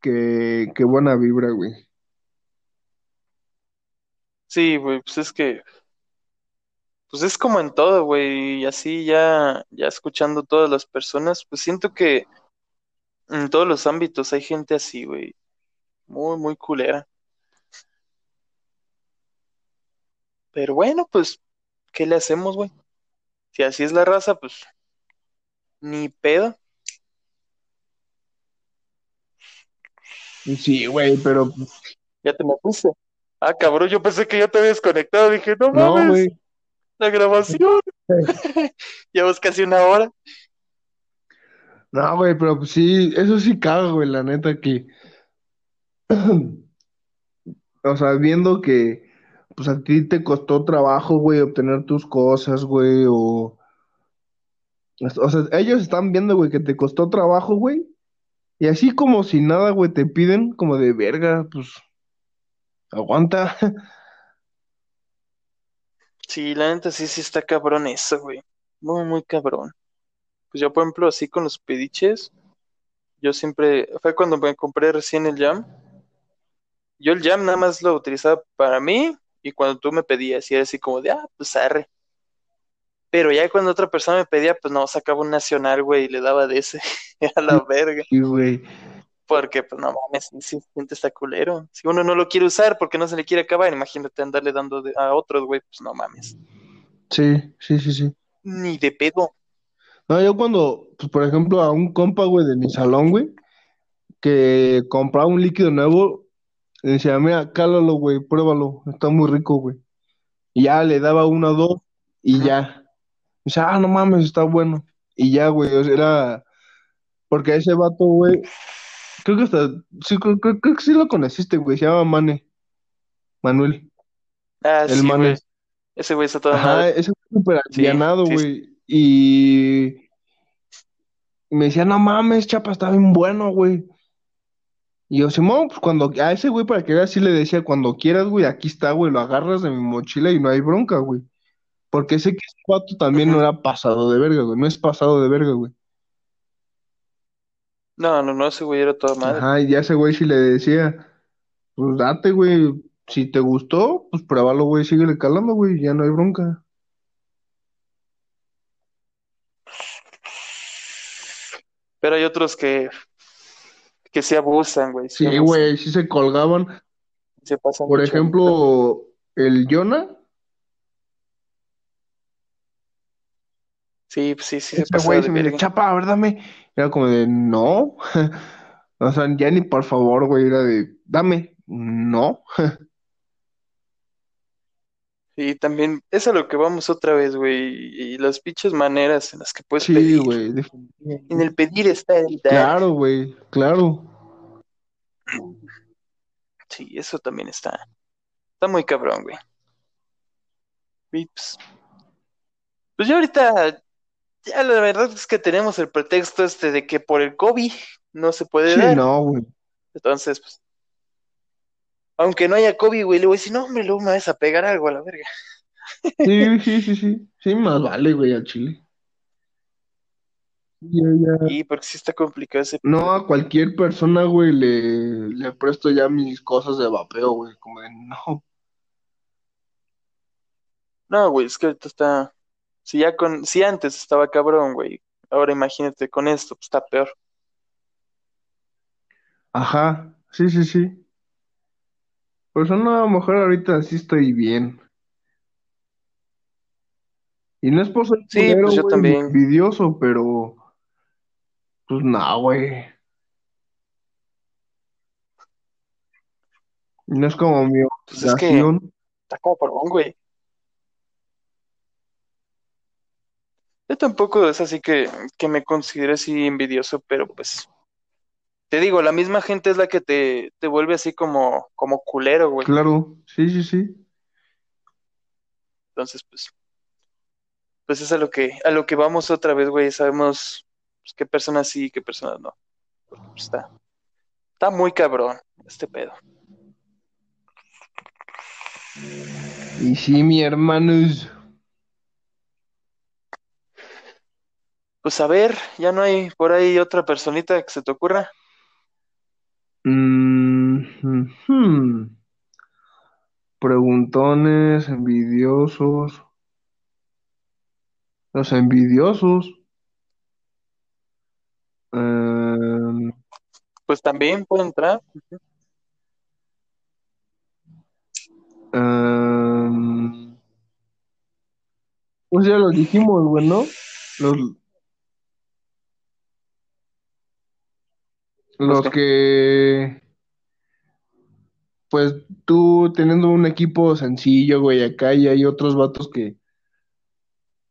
[SPEAKER 2] que, que buena vibra, güey.
[SPEAKER 1] Sí, güey, pues es que, pues es como en todo, güey, y así ya, ya escuchando todas las personas, pues siento que en todos los ámbitos hay gente así, güey, muy, muy culera. Pero bueno, pues, ¿qué le hacemos, güey? Si así es la raza, pues, ni pedo.
[SPEAKER 2] Sí, güey, pero
[SPEAKER 1] Ya te me puse. Ah, cabrón, yo pensé que ya te habías desconectado. Dije, no
[SPEAKER 2] no,
[SPEAKER 1] mames,
[SPEAKER 2] güey.
[SPEAKER 1] La grabación. [laughs] Llevas casi una hora.
[SPEAKER 2] No, güey, pero pues sí, eso sí caga, güey, la neta que, [clears throat] o sea, viendo que, pues a ti te costó trabajo, güey, obtener tus cosas, güey, o, o sea, ellos están viendo, güey, que te costó trabajo, güey, y así como si nada, güey, te piden como de verga, pues, aguanta. [laughs]
[SPEAKER 1] Sí, la neta sí, sí está cabrón eso, güey. Muy, muy cabrón. Pues yo, por ejemplo, así con los pediches, yo siempre, fue cuando me compré recién el Jam. Yo el Jam nada más lo utilizaba para mí y cuando tú me pedías, y era así como de, ah, pues arre. Pero ya cuando otra persona me pedía, pues no, sacaba un nacional, güey, y le daba de ese [laughs] a la verga.
[SPEAKER 2] Sí, güey.
[SPEAKER 1] Porque, pues no mames, sí, gente está culero. Si uno no lo quiere usar porque no se le quiere acabar, imagínate andarle dando de- a otros, güey, pues no mames.
[SPEAKER 2] Sí, sí, sí, sí.
[SPEAKER 1] Ni de pedo.
[SPEAKER 2] No, yo cuando, pues por ejemplo, a un compa, güey, de mi salón, güey, que compraba un líquido nuevo, le decía, mira, cálalo, güey, pruébalo, está muy rico, güey. Y ya le daba uno o dos y ya. Dice, ah, no mames, está bueno. Y ya, güey, o sea, era, porque ese vato, güey, creo que hasta, sí, creo, creo- creo que sí lo conociste, güey, se llama Mane, Manuel,
[SPEAKER 1] Ah,
[SPEAKER 2] el
[SPEAKER 1] sí, güey.
[SPEAKER 2] Mane.
[SPEAKER 1] Ese güey está toda
[SPEAKER 2] Ajá, ese fue súper alivianado,
[SPEAKER 1] sí.
[SPEAKER 2] güey. Y me decía, no mames, chapa, está bien bueno, güey. Y yo, Simón, pues cuando, a ese güey para que veas, sí le decía, cuando quieras, güey, aquí está, güey, lo agarras de mi mochila y no hay bronca, güey. Porque sé que ese vato también no era pasado de verga, güey, no es pasado de verga, güey.
[SPEAKER 1] No, no, no, ese güey era toda madre.
[SPEAKER 2] Ajá, y ya ese güey sí le decía, pues date, güey, si te gustó, pues pruébalo, güey, síguele calando, güey, ya no hay bronca.
[SPEAKER 1] Pero hay otros que, que sí abusan, güey, sí
[SPEAKER 2] Sí,
[SPEAKER 1] abusan.
[SPEAKER 2] güey, sí se colgaban.
[SPEAKER 1] Se pasan
[SPEAKER 2] Por ejemplo, el Jonah,
[SPEAKER 1] Sí, pues sí, sí se
[SPEAKER 2] güey
[SPEAKER 1] de
[SPEAKER 2] se me
[SPEAKER 1] verga.
[SPEAKER 2] chapa, a ver, dame. Era como de, no. [laughs] O sea, ya ni por favor, güey, era de, dame. No. [laughs]
[SPEAKER 1] Y también, es a lo que vamos otra vez, güey. Y las pinches maneras en las que puedes
[SPEAKER 2] Sí,
[SPEAKER 1] pedir.
[SPEAKER 2] güey,
[SPEAKER 1] En el pedir está el dar.
[SPEAKER 2] Claro, güey, claro.
[SPEAKER 1] Sí, eso también está. Está muy cabrón, güey. Y, pues, pues ya ahorita, ya la verdad es que tenemos el pretexto este de que por el COVID no se puede
[SPEAKER 2] Sí,
[SPEAKER 1] dar.
[SPEAKER 2] no, güey.
[SPEAKER 1] Entonces, pues, aunque no haya COVID, güey, le voy a decir, no, hombre, luego me vas a pegar algo a la verga.
[SPEAKER 2] Sí, sí, sí, sí. Sí, más vale, güey, al chile. Ya, ya.
[SPEAKER 1] Y porque sí está complicado ese
[SPEAKER 2] No, a cualquier persona, güey, le, le presto ya mis cosas de vapeo, güey. Como de, no.
[SPEAKER 1] No, güey, es que ahorita está. Si ya con. Si antes estaba cabrón, güey. Ahora imagínate con esto, pues está peor.
[SPEAKER 2] Ajá, sí, sí, sí. Por eso no, a lo mejor ahorita sí estoy bien. Y no es por ser
[SPEAKER 1] Sí,
[SPEAKER 2] culero,
[SPEAKER 1] pues yo
[SPEAKER 2] güey, ni
[SPEAKER 1] también.
[SPEAKER 2] envidioso, pero pues no, güey. No es como mi
[SPEAKER 1] Pues es que está cabrón, güey. Yo tampoco es así que, que me considere así envidioso, pero pues. Te digo, la misma gente es la que te, te vuelve así como, como culero, güey.
[SPEAKER 2] Claro, sí, sí, sí.
[SPEAKER 1] Entonces, pues. Pues es a lo que, a lo que vamos otra vez, güey. Sabemos pues, qué personas sí y qué personas no. Porque, pues, está, está muy cabrón este pedo.
[SPEAKER 2] Y sí, mi hermanos.
[SPEAKER 1] Pues a ver, ya no hay por ahí otra personita que se te ocurra.
[SPEAKER 2] Mm, ujú. Preguntones, envidiosos. Los envidiosos. Em,
[SPEAKER 1] Pues también puede entrar.
[SPEAKER 2] em, pues ya lo dijimos, güey, ¿no? Los,
[SPEAKER 1] Los que.
[SPEAKER 2] pues tú teniendo un equipo sencillo, güey, acá y hay otros vatos que,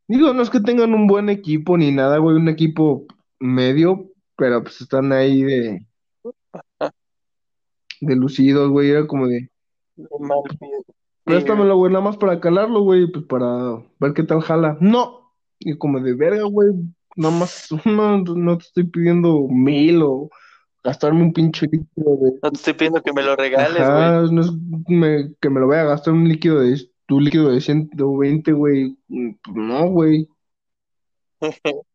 [SPEAKER 2] digo, no es que tengan un buen equipo ni nada, güey, un equipo medio, pero pues están ahí de, de lucidos, güey, era como de, préstamelo, güey, nada más para calarlo, güey, pues para ver qué tal jala. No, y como de verga, güey, nada más, [laughs] no, no te estoy pidiendo mil o gastarme un pinche líquido de,
[SPEAKER 1] No te estoy pidiendo que me lo regales, güey.
[SPEAKER 2] ajá, no es me- que me lo vaya a gastar un líquido de, tu líquido de 120, güey, Mm, pues no, güey. [laughs]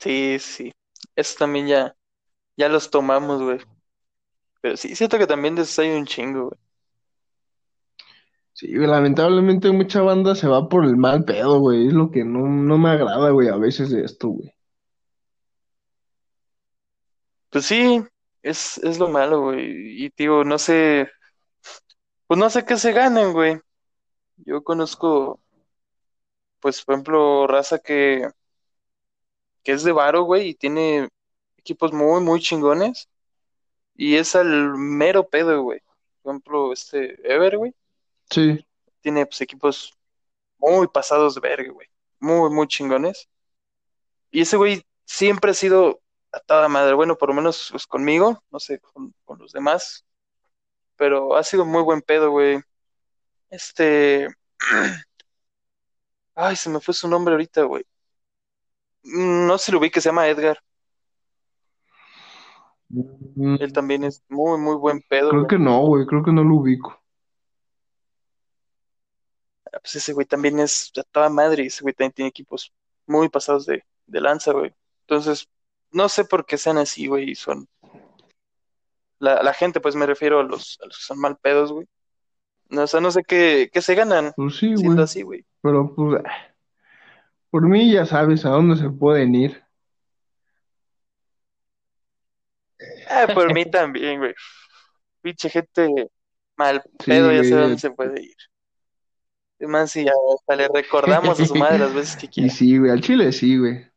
[SPEAKER 1] Sí, sí. Eso también ya, ya los tomamos, güey. Pero sí, siento que también de esos hay un chingo, güey.
[SPEAKER 2] Sí, güey, lamentablemente mucha banda se va por el mal pedo, güey, es lo que no, no me agrada, güey, a veces de esto, güey.
[SPEAKER 1] Pues sí, es, es lo malo, güey. Y digo, no sé, pues no sé qué se ganan, güey. Yo conozco, pues, por ejemplo, raza que, que es de varo, güey, y tiene equipos muy, muy chingones. Y es al mero pedo, güey. Por ejemplo, este Ever, güey.
[SPEAKER 2] Sí.
[SPEAKER 1] Tiene pues equipos muy pasados de verga, güey. Muy, muy chingones. Y ese güey siempre ha sido a toda madre. Bueno, por lo menos pues, conmigo, no sé, con, con los demás. Pero ha sido muy buen pedo, güey. Este. [clears throat] Ay, se me fue su nombre ahorita, güey. Mm, No sé si lo vi que se llama Edgar.
[SPEAKER 2] Mm,
[SPEAKER 1] Él también es muy, muy buen pedo,
[SPEAKER 2] creo
[SPEAKER 1] güey.
[SPEAKER 2] que no, güey, creo que no lo ubico.
[SPEAKER 1] Ah, Pues ese güey también es a toda madre ese güey también tiene equipos muy pasados de, de lanza, güey. Entonces, no sé por qué sean así, güey, y son... La, la gente, pues me refiero a los, a los que son mal pedos, güey. No, o sea, no sé qué, qué se ganan
[SPEAKER 2] Pues sí,
[SPEAKER 1] siendo así, güey.
[SPEAKER 2] Pero pues, ah, por mí ya sabes a dónde se pueden ir.
[SPEAKER 1] Ah, por mí también, güey. Pinche gente mal
[SPEAKER 2] Sí,
[SPEAKER 1] pedo, ya sé dónde se puede ir. Además, si hasta le recordamos a su madre las veces que [laughs]
[SPEAKER 2] Y
[SPEAKER 1] quiera.
[SPEAKER 2] sí, güey, al chile sí, güey.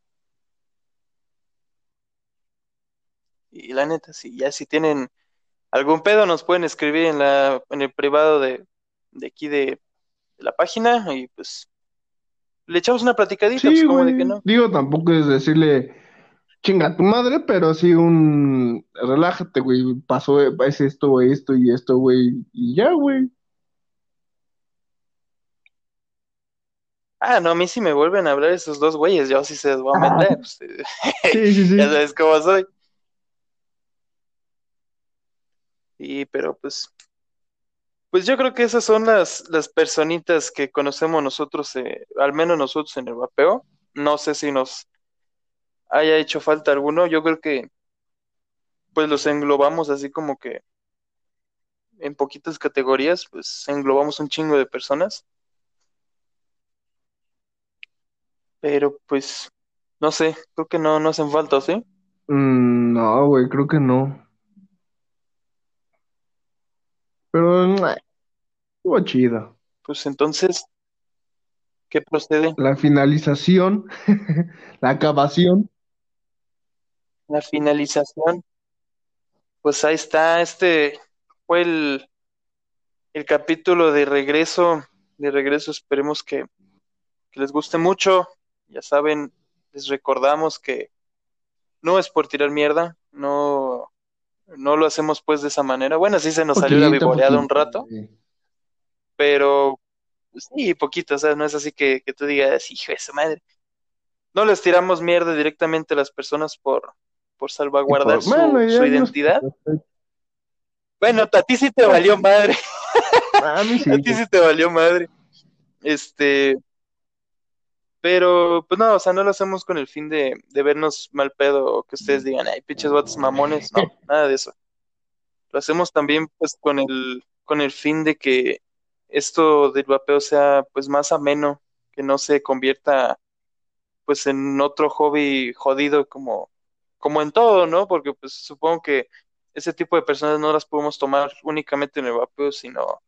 [SPEAKER 1] Y la neta, si ya si tienen algún pedo, nos pueden escribir en la, en el privado de, de aquí de, de la página y pues le echamos una platicadita,
[SPEAKER 2] Sí,
[SPEAKER 1] pues como de que no.
[SPEAKER 2] Digo, tampoco es decirle chinga a tu madre, pero sí un relájate, güey. Pasó, es esto, esto y esto, güey. Y ya, güey.
[SPEAKER 1] Ah, no, a mí si me vuelven a hablar esos dos güeyes, yo sí se los voy a meter, [laughs] pues,
[SPEAKER 2] Sí, sí, sí. [laughs]
[SPEAKER 1] ya sabes cómo soy. Y pero pues, pues yo creo que esas son las, las personitas que conocemos nosotros, eh, al menos nosotros en el vapeo. No sé si nos haya hecho falta alguno, yo creo que pues los englobamos así como que en poquitas categorías, pues englobamos un chingo de personas, pero pues no sé, creo que no, no hacen falta, ¿sí?
[SPEAKER 2] Mm, no, güey, creo que no. Pero estuvo chido.
[SPEAKER 1] Pues entonces, ¿qué procede?
[SPEAKER 2] La finalización, [laughs] la acabación.
[SPEAKER 1] La finalización, pues ahí está, este fue el, el capítulo de regreso, de regreso, esperemos que, que les guste mucho, ya saben, les recordamos que no es por tirar mierda, no, no lo hacemos pues de esa manera, bueno, sí se nos salió la
[SPEAKER 2] Poquito,
[SPEAKER 1] vivoreada un rato, pero pues, sí, poquito, o sea, no es así que, que tú digas, hijo de su madre, no les tiramos mierda directamente a las personas por, por salvaguardar
[SPEAKER 2] por-
[SPEAKER 1] su, identidad. Bueno, a ti sí te valió madre,
[SPEAKER 2] A mí sí. [laughs]
[SPEAKER 1] a ti sí te valió madre. Este, pero pues no, o sea, no lo hacemos con el fin de, de vernos mal pedo o que ustedes digan, ay, pinches vatos mamones, no, [laughs] nada de eso. Lo hacemos también pues con el, con el fin de que esto del vapeo sea pues más ameno, que no se convierta pues en otro hobby jodido como, como en todo, ¿no? Porque pues supongo que ese tipo de personas no las podemos tomar únicamente en el vapeo, sino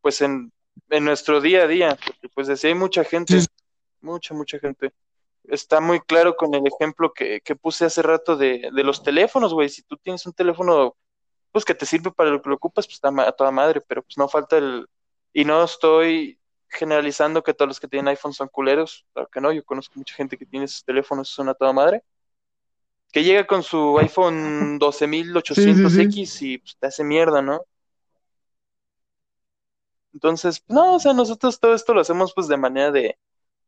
[SPEAKER 1] pues en, en nuestro día a día, porque pues así hay mucha gente. Mucha, mucha gente. Está muy claro con el ejemplo que, que puse hace rato de, de los teléfonos, güey. Si tú tienes un teléfono, pues que te sirve para lo que lo ocupas, pues está a toda madre, pero pues no falta el... Y no estoy generalizando que todos los que tienen iPhone son culeros, claro que no, yo conozco mucha gente que tiene sus teléfonos, son a toda madre, que llega con su iPhone [laughs] 12800X y pues te hace mierda, ¿no? Entonces, no, o sea, nosotros todo esto lo hacemos pues de manera de,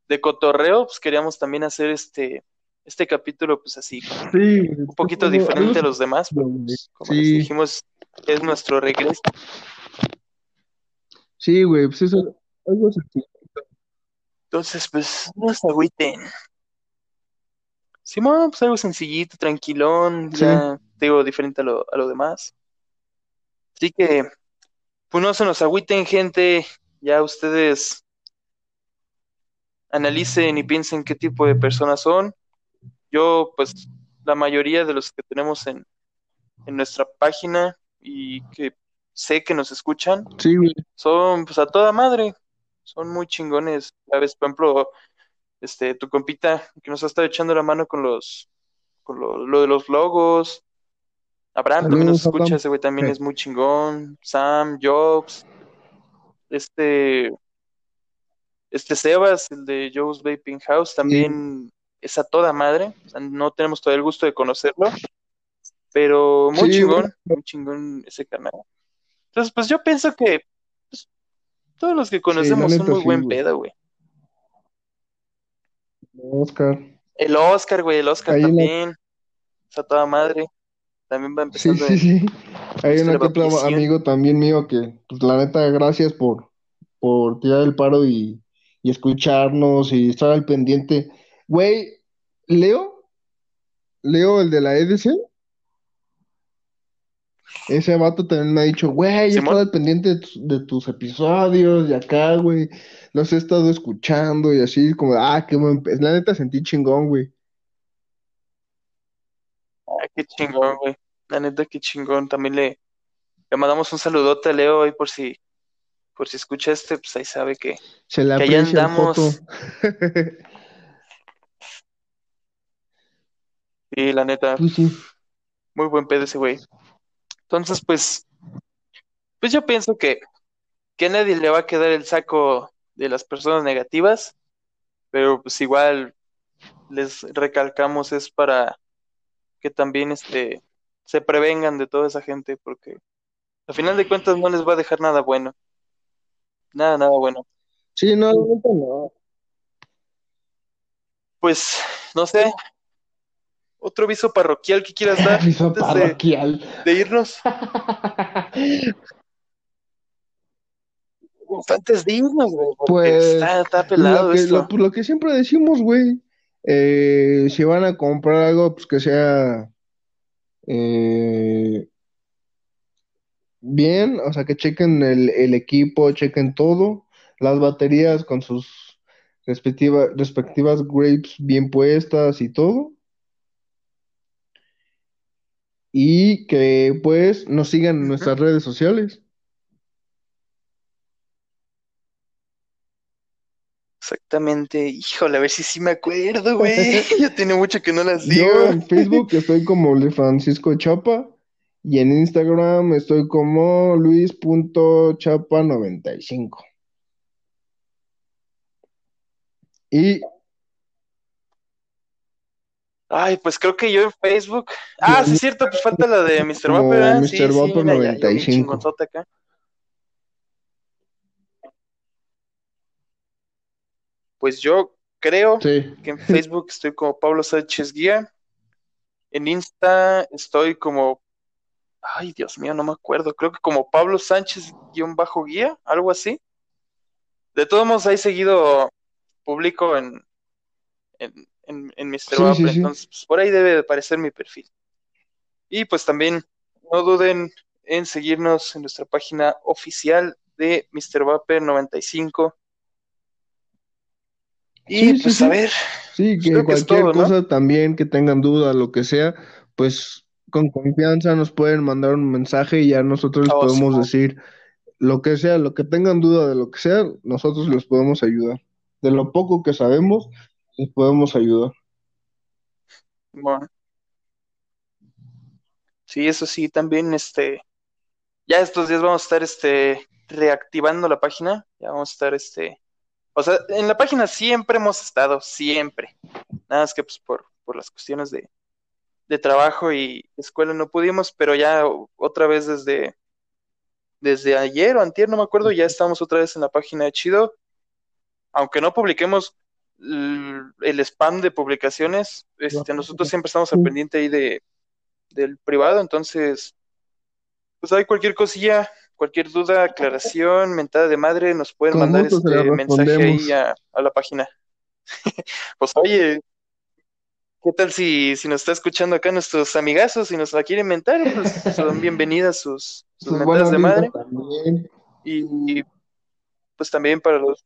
[SPEAKER 1] de cotorreo, pues queríamos también hacer este, este capítulo pues así,
[SPEAKER 2] Sí,
[SPEAKER 1] un poquito diferente a los demás, pero, pues, como les dijimos, es nuestro regreso.
[SPEAKER 2] Sí, güey, pues eso, algo sencillo.
[SPEAKER 1] Entonces, pues, no se agüiten. Simón, pues algo sencillito, tranquilón,
[SPEAKER 2] Sí.
[SPEAKER 1] ya, digo, diferente a lo, a lo demás. Así que, pues no se nos agüiten, gente, ya ustedes analicen y piensen qué tipo de personas son. Yo, pues, la mayoría de los que tenemos en, en nuestra página y que sé que nos escuchan,
[SPEAKER 2] Sí, güey.
[SPEAKER 1] son pues a toda madre, son muy chingones. ¿Sabes? Por ejemplo, este, tu compita que nos ha estado echando la mano con los, con lo, lo de los logos, Abraham también nos
[SPEAKER 2] Abraham.
[SPEAKER 1] escucha, ese güey también es muy chingón. Sam, Jobs, este, este Sebas, el de Joe's Vaping House, también es a toda madre. O sea, no tenemos todavía el gusto de conocerlo, pero muy
[SPEAKER 2] Sí,
[SPEAKER 1] chingón, muy chingón ese canal. Entonces, pues yo pienso que pues, todos los que conocemos
[SPEAKER 2] la
[SPEAKER 1] son muy
[SPEAKER 2] sí,
[SPEAKER 1] buen pedo, güey.
[SPEAKER 2] Oscar.
[SPEAKER 1] El Oscar, güey, el Oscar
[SPEAKER 2] Ahí la-
[SPEAKER 1] también, es a toda madre. También va
[SPEAKER 2] Sí,
[SPEAKER 1] empezando
[SPEAKER 2] sí,
[SPEAKER 1] en
[SPEAKER 2] sí. Hay una que otro amigo también mío que, pues la neta, gracias por, por tirar el paro y, y escucharnos y estar al pendiente. Güey, Leo, Leo, el de la EDC, ese vato también me ha dicho, güey, he estado al pendiente de, tus- de tus episodios y acá, güey, los he estado escuchando y así, como, ah, qué buen, pe-". La neta sentí chingón, güey.
[SPEAKER 1] Ah, qué chingón, güey. La neta, qué chingón. También le, le mandamos un saludote a Leo ahí por si, por si escucha este, pues ahí sabe que,
[SPEAKER 2] Se
[SPEAKER 1] que allá andamos. Y [laughs] la neta,
[SPEAKER 2] sí.
[SPEAKER 1] muy buen pedo ese güey. Entonces, pues, pues yo pienso que, que a nadie le va a quedar el saco de las personas negativas, pero pues igual les recalcamos es para que también este se prevengan de toda esa gente, porque al final de cuentas no les va a dejar nada bueno. Nada, nada bueno.
[SPEAKER 2] Sí, no, neta no.
[SPEAKER 1] Pues, no sé, otro aviso parroquial que quieras [laughs] dar
[SPEAKER 2] Aviso
[SPEAKER 1] antes de,
[SPEAKER 2] parroquial.
[SPEAKER 1] de irnos. [laughs] Antes de irnos, güey,
[SPEAKER 2] Pues
[SPEAKER 1] está, está
[SPEAKER 2] lo
[SPEAKER 1] pelado
[SPEAKER 2] que, lo,
[SPEAKER 1] esto.
[SPEAKER 2] pues, lo que siempre decimos, güey, eh, si van a comprar algo, pues que sea eh, bien, o sea, que chequen el, el equipo, chequen todo, las baterías con sus respectiva- respectivas grapes bien puestas y todo, y que pues nos sigan en nuestras redes sociales.
[SPEAKER 1] Exactamente, híjole, a ver si sí me acuerdo, güey. [laughs] Ya tiene mucho que no las
[SPEAKER 2] Yo
[SPEAKER 1] digo.
[SPEAKER 2] en Facebook estoy como Francisco Chapa y en Instagram estoy como Luis.chapa95. Y
[SPEAKER 1] Ay, pues creo que yo en Facebook. Ah, sí es cierto, pues falta la de Mr. Vapor. Sí,
[SPEAKER 2] Mr.
[SPEAKER 1] sí,
[SPEAKER 2] Vapor
[SPEAKER 1] ya, bien
[SPEAKER 2] 95.
[SPEAKER 1] chingonzota acá. Pues yo creo
[SPEAKER 2] Sí,
[SPEAKER 1] que en Facebook estoy como Pablo Sánchez Guía. En Insta estoy como, ay, Dios mío, no me acuerdo. Creo que como Pablo Sánchez guion bajo guía, algo así. De todos modos, ahí seguido publico en, en, en, en Mr.
[SPEAKER 2] sí, sí,
[SPEAKER 1] Vapor,
[SPEAKER 2] sí.
[SPEAKER 1] entonces pues, por ahí debe de aparecer mi perfil. Y pues también no duden en seguirnos en nuestra página oficial de Mr. Vapor 95. Y
[SPEAKER 2] Sí, sí,
[SPEAKER 1] pues a ver,
[SPEAKER 2] Sí,
[SPEAKER 1] pues
[SPEAKER 2] que cualquier
[SPEAKER 1] todo, ¿no?
[SPEAKER 2] cosa también que tengan duda, lo que sea, pues con confianza nos pueden mandar un mensaje y ya nosotros les
[SPEAKER 1] Oh,
[SPEAKER 2] podemos decir lo que sea, lo que tengan duda de lo que sea, nosotros les podemos ayudar. De lo poco que sabemos, les podemos ayudar.
[SPEAKER 1] Simón. Sí, eso sí, también este, ya estos días vamos a estar este reactivando la página, ya vamos a estar este, o sea, en la página siempre hemos estado, siempre. Nada más que pues por, por las cuestiones de, de trabajo y escuela no pudimos, pero ya otra vez desde, desde ayer o antier, no me acuerdo, ya estamos otra vez en la página de Chido. Aunque no publiquemos el spam de publicaciones, este, nosotros siempre estamos al pendiente ahí de, del privado, entonces, pues hay cualquier cosilla, cualquier duda, aclaración, mentada de madre, nos pueden
[SPEAKER 2] Con
[SPEAKER 1] mandar este mensaje ahí a, a la página. [laughs] Pues oye, ¿qué tal si, si nos está escuchando acá nuestros amigazos y nos la quieren mentar? Pues son bienvenidas sus, sus
[SPEAKER 2] Sus
[SPEAKER 1] mentadas
[SPEAKER 2] buenas
[SPEAKER 1] de madre. Y pues también para los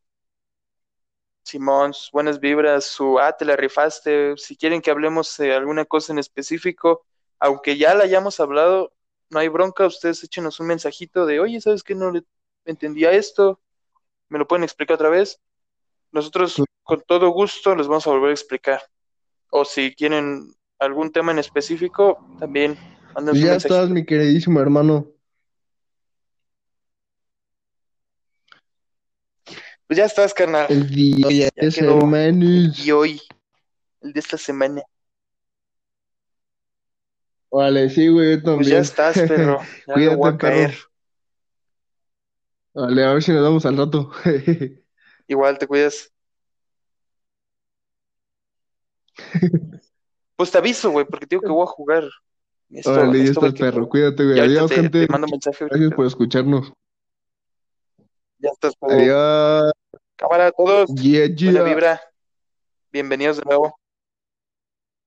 [SPEAKER 1] Simón, sus buenas vibras, su ah, te la rifaste. Si quieren que hablemos de alguna cosa en específico, aunque ya la hayamos hablado, no hay bronca, ustedes échenos un mensajito de, oye, ¿sabes qué? No le entendía esto, ¿me lo pueden explicar otra vez? Nosotros con todo gusto les vamos a volver a explicar. O si quieren algún tema en específico, también
[SPEAKER 2] Pues
[SPEAKER 1] un
[SPEAKER 2] ya
[SPEAKER 1] mensajito.
[SPEAKER 2] estás, mi queridísimo hermano.
[SPEAKER 1] Pues ya estás, carnal.
[SPEAKER 2] El día
[SPEAKER 1] Ya
[SPEAKER 2] de semanas.
[SPEAKER 1] Y hoy, el de esta semana.
[SPEAKER 2] Vale, sí, güey, yo
[SPEAKER 1] Pues
[SPEAKER 2] también.
[SPEAKER 1] ya estás, perro. [laughs] Ya
[SPEAKER 2] Cuídate,
[SPEAKER 1] voy a
[SPEAKER 2] perro.
[SPEAKER 1] caer.
[SPEAKER 2] Vale, a ver si nos vemos al rato. [laughs]
[SPEAKER 1] Igual te cuidas. Pues te aviso, güey, porque digo que voy a jugar. Esto,
[SPEAKER 2] Órale, ya estás,
[SPEAKER 1] que
[SPEAKER 2] perro. Cuídate, güey. Adiós,
[SPEAKER 1] te,
[SPEAKER 2] gente.
[SPEAKER 1] te mando mensaje.
[SPEAKER 2] Gracias por escucharnos.
[SPEAKER 1] Ya estás, perro.
[SPEAKER 2] Adiós.
[SPEAKER 1] Cámara a todos.
[SPEAKER 2] Yeah,
[SPEAKER 1] Buena
[SPEAKER 2] yeah.
[SPEAKER 1] vibra. Bienvenidos de nuevo.